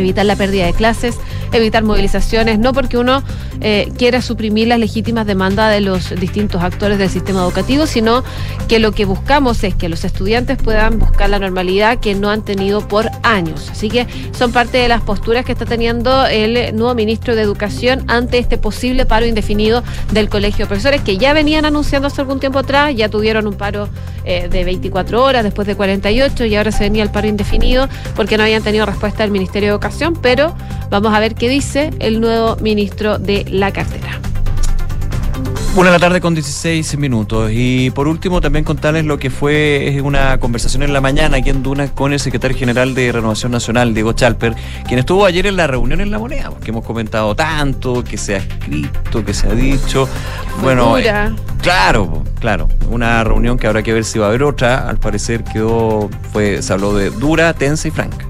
evitar la pérdida de clases, evitar movilizaciones, no porque uno eh, quiera suprimir las legítimas demandas de los distintos actores del sistema educativo, sino que lo que buscamos es que los estudiantes puedan buscar la normalidad que no han tenido por años. Así que son parte de las posturas que está teniendo el nuevo ministro de Educación ante este posible paro indefinido del Colegio de Profesores, que ya venían anunciando hace algún tiempo atrás, ya tuvieron un paro eh, de 24 horas, después de 48, y ahora se venía el paro indefinido porque no habían tenido respuesta del Ministerio de Educación, pero vamos a ver qué dice el nuevo ministro de la cartera. Una de la tarde con 16 minutos. Y por último, también contarles lo que fue una conversación en la mañana aquí en Duna con el secretario general de Renovación Nacional, Diego Chalper, quien estuvo ayer en la reunión en La Moneda, porque hemos comentado tanto, que se ha escrito, que se ha dicho. Bueno, dura. eh, claro, claro. Una reunión que habrá que ver si va a haber otra. Al parecer quedó, fue, se habló de dura, tensa y franca.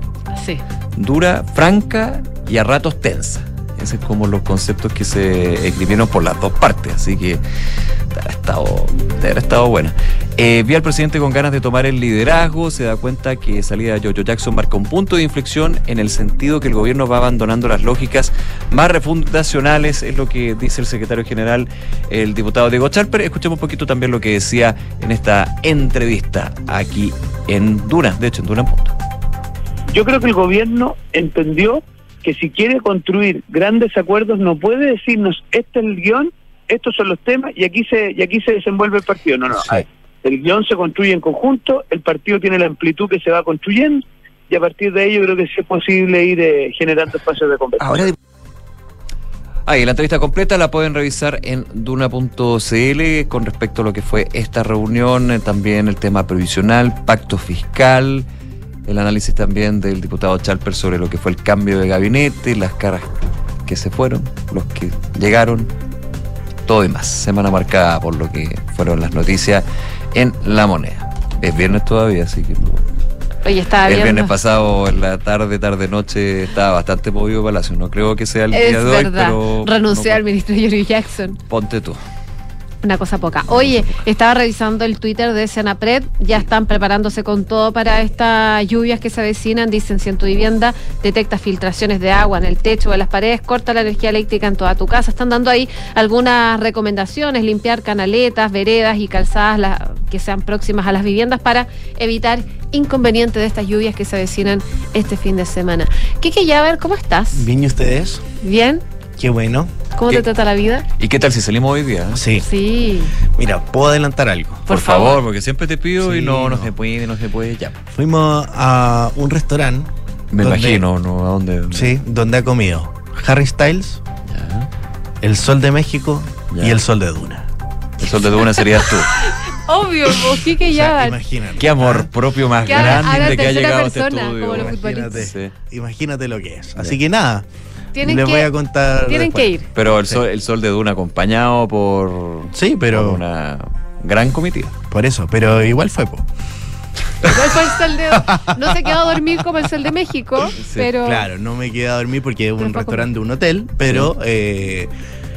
Sí. Dura, franca y a ratos tensa. Esos son como los conceptos que se escribieron por las dos partes, así que habrá estado, habrá estado buena. Eh, vi al presidente con ganas de tomar el liderazgo, se da cuenta que salida de Jojo Jackson marca un punto de inflexión en el sentido que el gobierno va abandonando las lógicas más refundacionales, es lo que dice el secretario general, el diputado Diego Charper. Escuchemos un poquito también lo que decía en esta entrevista aquí en Duna, de hecho en Duna en punto. Yo creo que el gobierno entendió que si quiere construir grandes acuerdos no puede decirnos este es el guion, estos son los temas y aquí se y aquí se desenvuelve el partido. No, no. El guion se construye en conjunto, el partido tiene la amplitud que se va construyendo y a partir de ello creo que sí es posible ir eh, generando espacios de conversación. Ahí, la entrevista completa la pueden revisar en duna.cl con respecto a lo que fue esta reunión, eh, también el tema previsional, pacto fiscal, el análisis también del diputado Chalper sobre lo que fue el cambio de gabinete, las caras que se fueron, los que llegaron, todo y más. Semana marcada por lo que fueron las noticias en La Moneda. Es viernes todavía, así que... Oye, estaba el viernes pasado, en la tarde, tarde, noche, estaba bastante movido Palacio. No creo que sea el Es día de hoy, verdad. pero Renuncié al ministro Yuri Jackson. ponte tú. Una cosa poca. Oye, estaba revisando el Twitter de Senapred. Ya están preparándose con todo para estas lluvias que se avecinan. Dicen, si en tu vivienda detectas filtraciones de agua en el techo o en las paredes, corta la energía eléctrica en toda tu casa. Están dando ahí algunas recomendaciones, limpiar canaletas, veredas y calzadas la- que sean próximas a las viviendas para evitar inconvenientes de estas lluvias que se avecinan este fin de semana. Kike Yaver, ¿cómo estás? Bien, ¿y ustedes? ¿Bien? Qué bueno. ¿Cómo ¿Qué? te trata la vida? ¿Y qué tal si salimos hoy día? Sí. Sí. Mira, puedo adelantar algo. Por, favor, porque siempre te pido y Sí, no, no, no. se puede, no se puede, ya. Fuimos a un restaurante. Me donde- imagino, ¿no? ¿A dónde? Sí, donde ha comido Harry Styles, El Sol de México Ya. y El Sol de Duna. El sol de Duna serías tú. Obvio, vos, Kike Yaver. Imagínate. Qué amor propio más Que grande que ha tercera llegado a este persona, estudio. como los Sí. imagínate lo que es. Así que nada, Tienen les que- voy a contar. Tienen después. que ir. Pero el sol, el sol de Duna acompañado por, Sí, pero por una gran comitiva. por eso, pero igual fue. po. Igual fue el sol de. No se quedó a dormir como el sol de México, pero. Claro, no me quedé a dormir porque es un restaurante de un hotel, pero eh,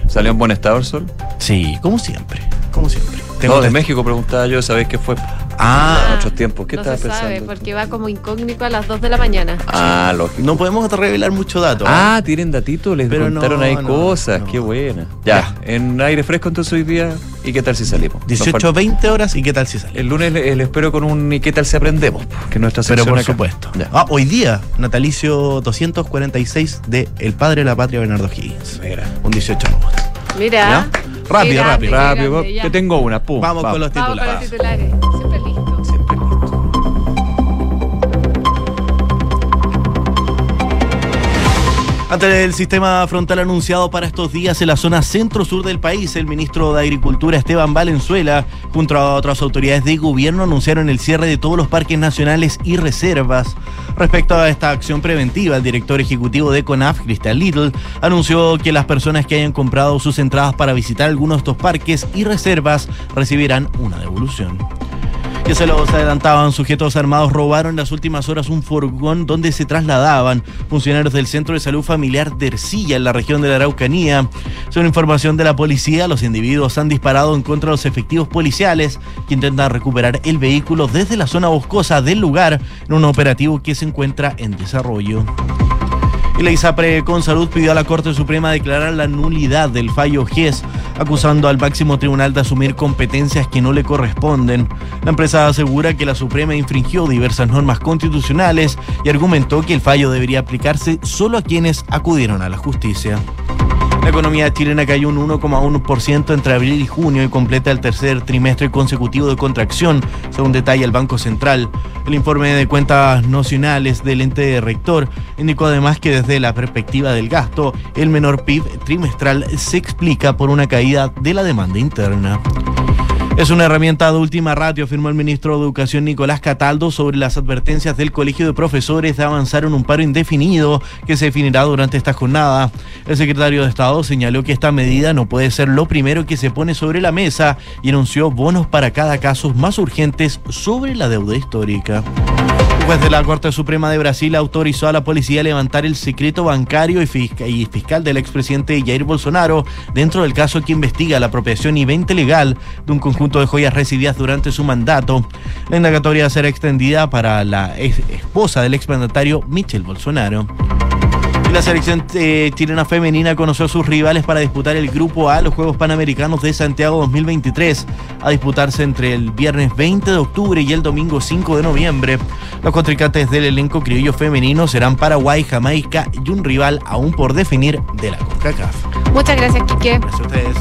¿Salió en buen estado el sol? sí, como siempre, como siempre. Tengo No, de México preguntaba yo, ¿sabés qué fue? Ah, En otros tiempos, ¿qué no estabas se sabe, porque va como incógnito a las 2 de la mañana. Ah, lógico. no podemos revelar mucho dato. ¿eh? Ah, tienen datitos, les Pero contaron no, ahí no, cosas, no. qué buena. Ya, en aire fresco entonces hoy día, ¿y qué tal si salimos? Nos 18, falta- 20 horas y qué tal si sale. El lunes le, le espero con un ¿y qué tal si aprendemos? Que es nuestra Pero sección por acá. supuesto. Ya. Ah, hoy día, natalicio 246 de El Padre de la Patria, Bernardo Higgins. Mira. Un 18 de agosto. Mira. ¿Ya? Rápido, rápido. Rápido, te tengo una, pum. Vamos, con los Vamos titulares. con los titulares. Ante el sistema frontal anunciado para estos días en la zona centro-sur del país, el ministro de Agricultura Esteban Valenzuela, junto a otras autoridades de gobierno, anunciaron el cierre de todos los parques nacionales y reservas. Respecto a esta acción preventiva, el director ejecutivo de CONAF, Cristian Little, anunció que las personas que hayan comprado sus entradas para visitar algunos de estos parques y reservas recibirán una devolución que se los adelantaban. Sujetos armados robaron en las últimas horas un furgón donde se trasladaban funcionarios del Centro de Salud Familiar de en la región de la Araucanía. Según información de la policía, los individuos han disparado en contra de los efectivos policiales que intentan recuperar el vehículo desde la zona boscosa del lugar en un operativo que se encuentra en desarrollo. Y la ISAPRE con salud pidió a la Corte Suprema declarar la nulidad del fallo GES, acusando al máximo tribunal de asumir competencias que no le corresponden. La empresa asegura que la Suprema infringió diversas normas constitucionales y argumentó que el fallo debería aplicarse solo a quienes acudieron a la justicia. La economía chilena cayó un 1,1% entre abril y junio y completa el tercer trimestre consecutivo de contracción, según detalla el Banco Central. El informe de cuentas nacionales del ente rector indicó además que desde la perspectiva del gasto, el menor PIB trimestral se explica por una caída de la demanda interna. Es una herramienta de última ratio, afirmó el ministro de Educación Nicolás Cataldo sobre las advertencias del Colegio de Profesores de avanzar en un paro indefinido que se definirá durante esta jornada. El secretario de Estado señaló que esta medida no puede ser lo primero que se pone sobre la mesa y anunció bonos para cada caso más urgentes sobre la deuda histórica. Juez de la Corte Suprema de Brasil autorizó a la policía a levantar el secreto bancario y, fisca- y fiscal del expresidente Jair Bolsonaro dentro del caso que investiga la apropiación y venta ilegal de un conjunto de joyas recibidas durante su mandato. La indagatoria será extendida para la esposa del exmandatario Michel Bolsonaro. La selección eh, chilena femenina conoció a sus rivales para disputar el Grupo A, los Juegos Panamericanos de Santiago 2023, a disputarse entre el viernes 20 de octubre y el domingo 5 de noviembre. Los contrincantes del elenco criollo femenino serán Paraguay, Jamaica y un rival aún por definir de la CONCACAF. Muchas gracias, Quique. Gracias a ustedes.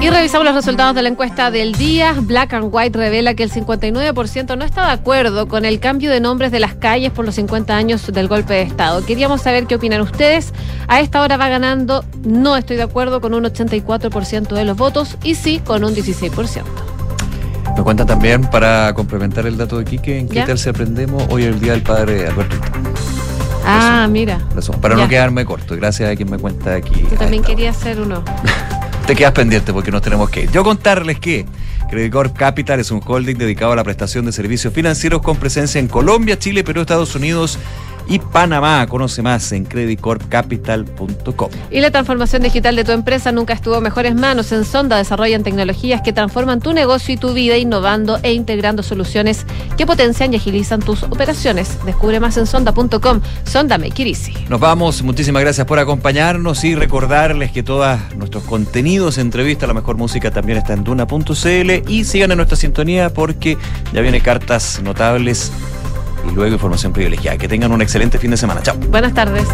Y revisamos los resultados de la encuesta del día. Black and White revela que el 59% no está de acuerdo con el cambio de nombres de las calles por los 50 años del golpe de Estado. Queríamos saber qué opinan ustedes. A esta hora va ganando no estoy de acuerdo con un 84% de los votos y sí con un 16%. Me cuentan también, para complementar el dato de Quique, en qué tal se aprendemos hoy el día del padre Alberto. Ah, mira. Eso, para Ya. no quedarme corto, gracias a quien me cuenta aquí. Tú también querías ser uno. Te quedas pendiente porque nos tenemos que ir. Yo contarles que Credit Corp Capital es un holding dedicado a la prestación de servicios financieros con presencia en Colombia, Chile, Perú, Estados Unidos y Panamá. Conoce más en creditcorpcapital.com. Y la transformación digital de tu empresa nunca estuvo en mejores manos. En Sonda desarrollan tecnologías que transforman tu negocio y tu vida, innovando e integrando soluciones que potencian y agilizan tus operaciones. Descubre más en sonda.com. Sonda Make It Easy. Nos vamos, muchísimas gracias por acompañarnos y recordarles que todos nuestros contenidos, entrevistas, la mejor música también está en duna.cl y sigan en nuestra sintonía porque ya viene cartas notables y luego información privilegiada. Que tengan un excelente fin de semana. Chao. Buenas tardes.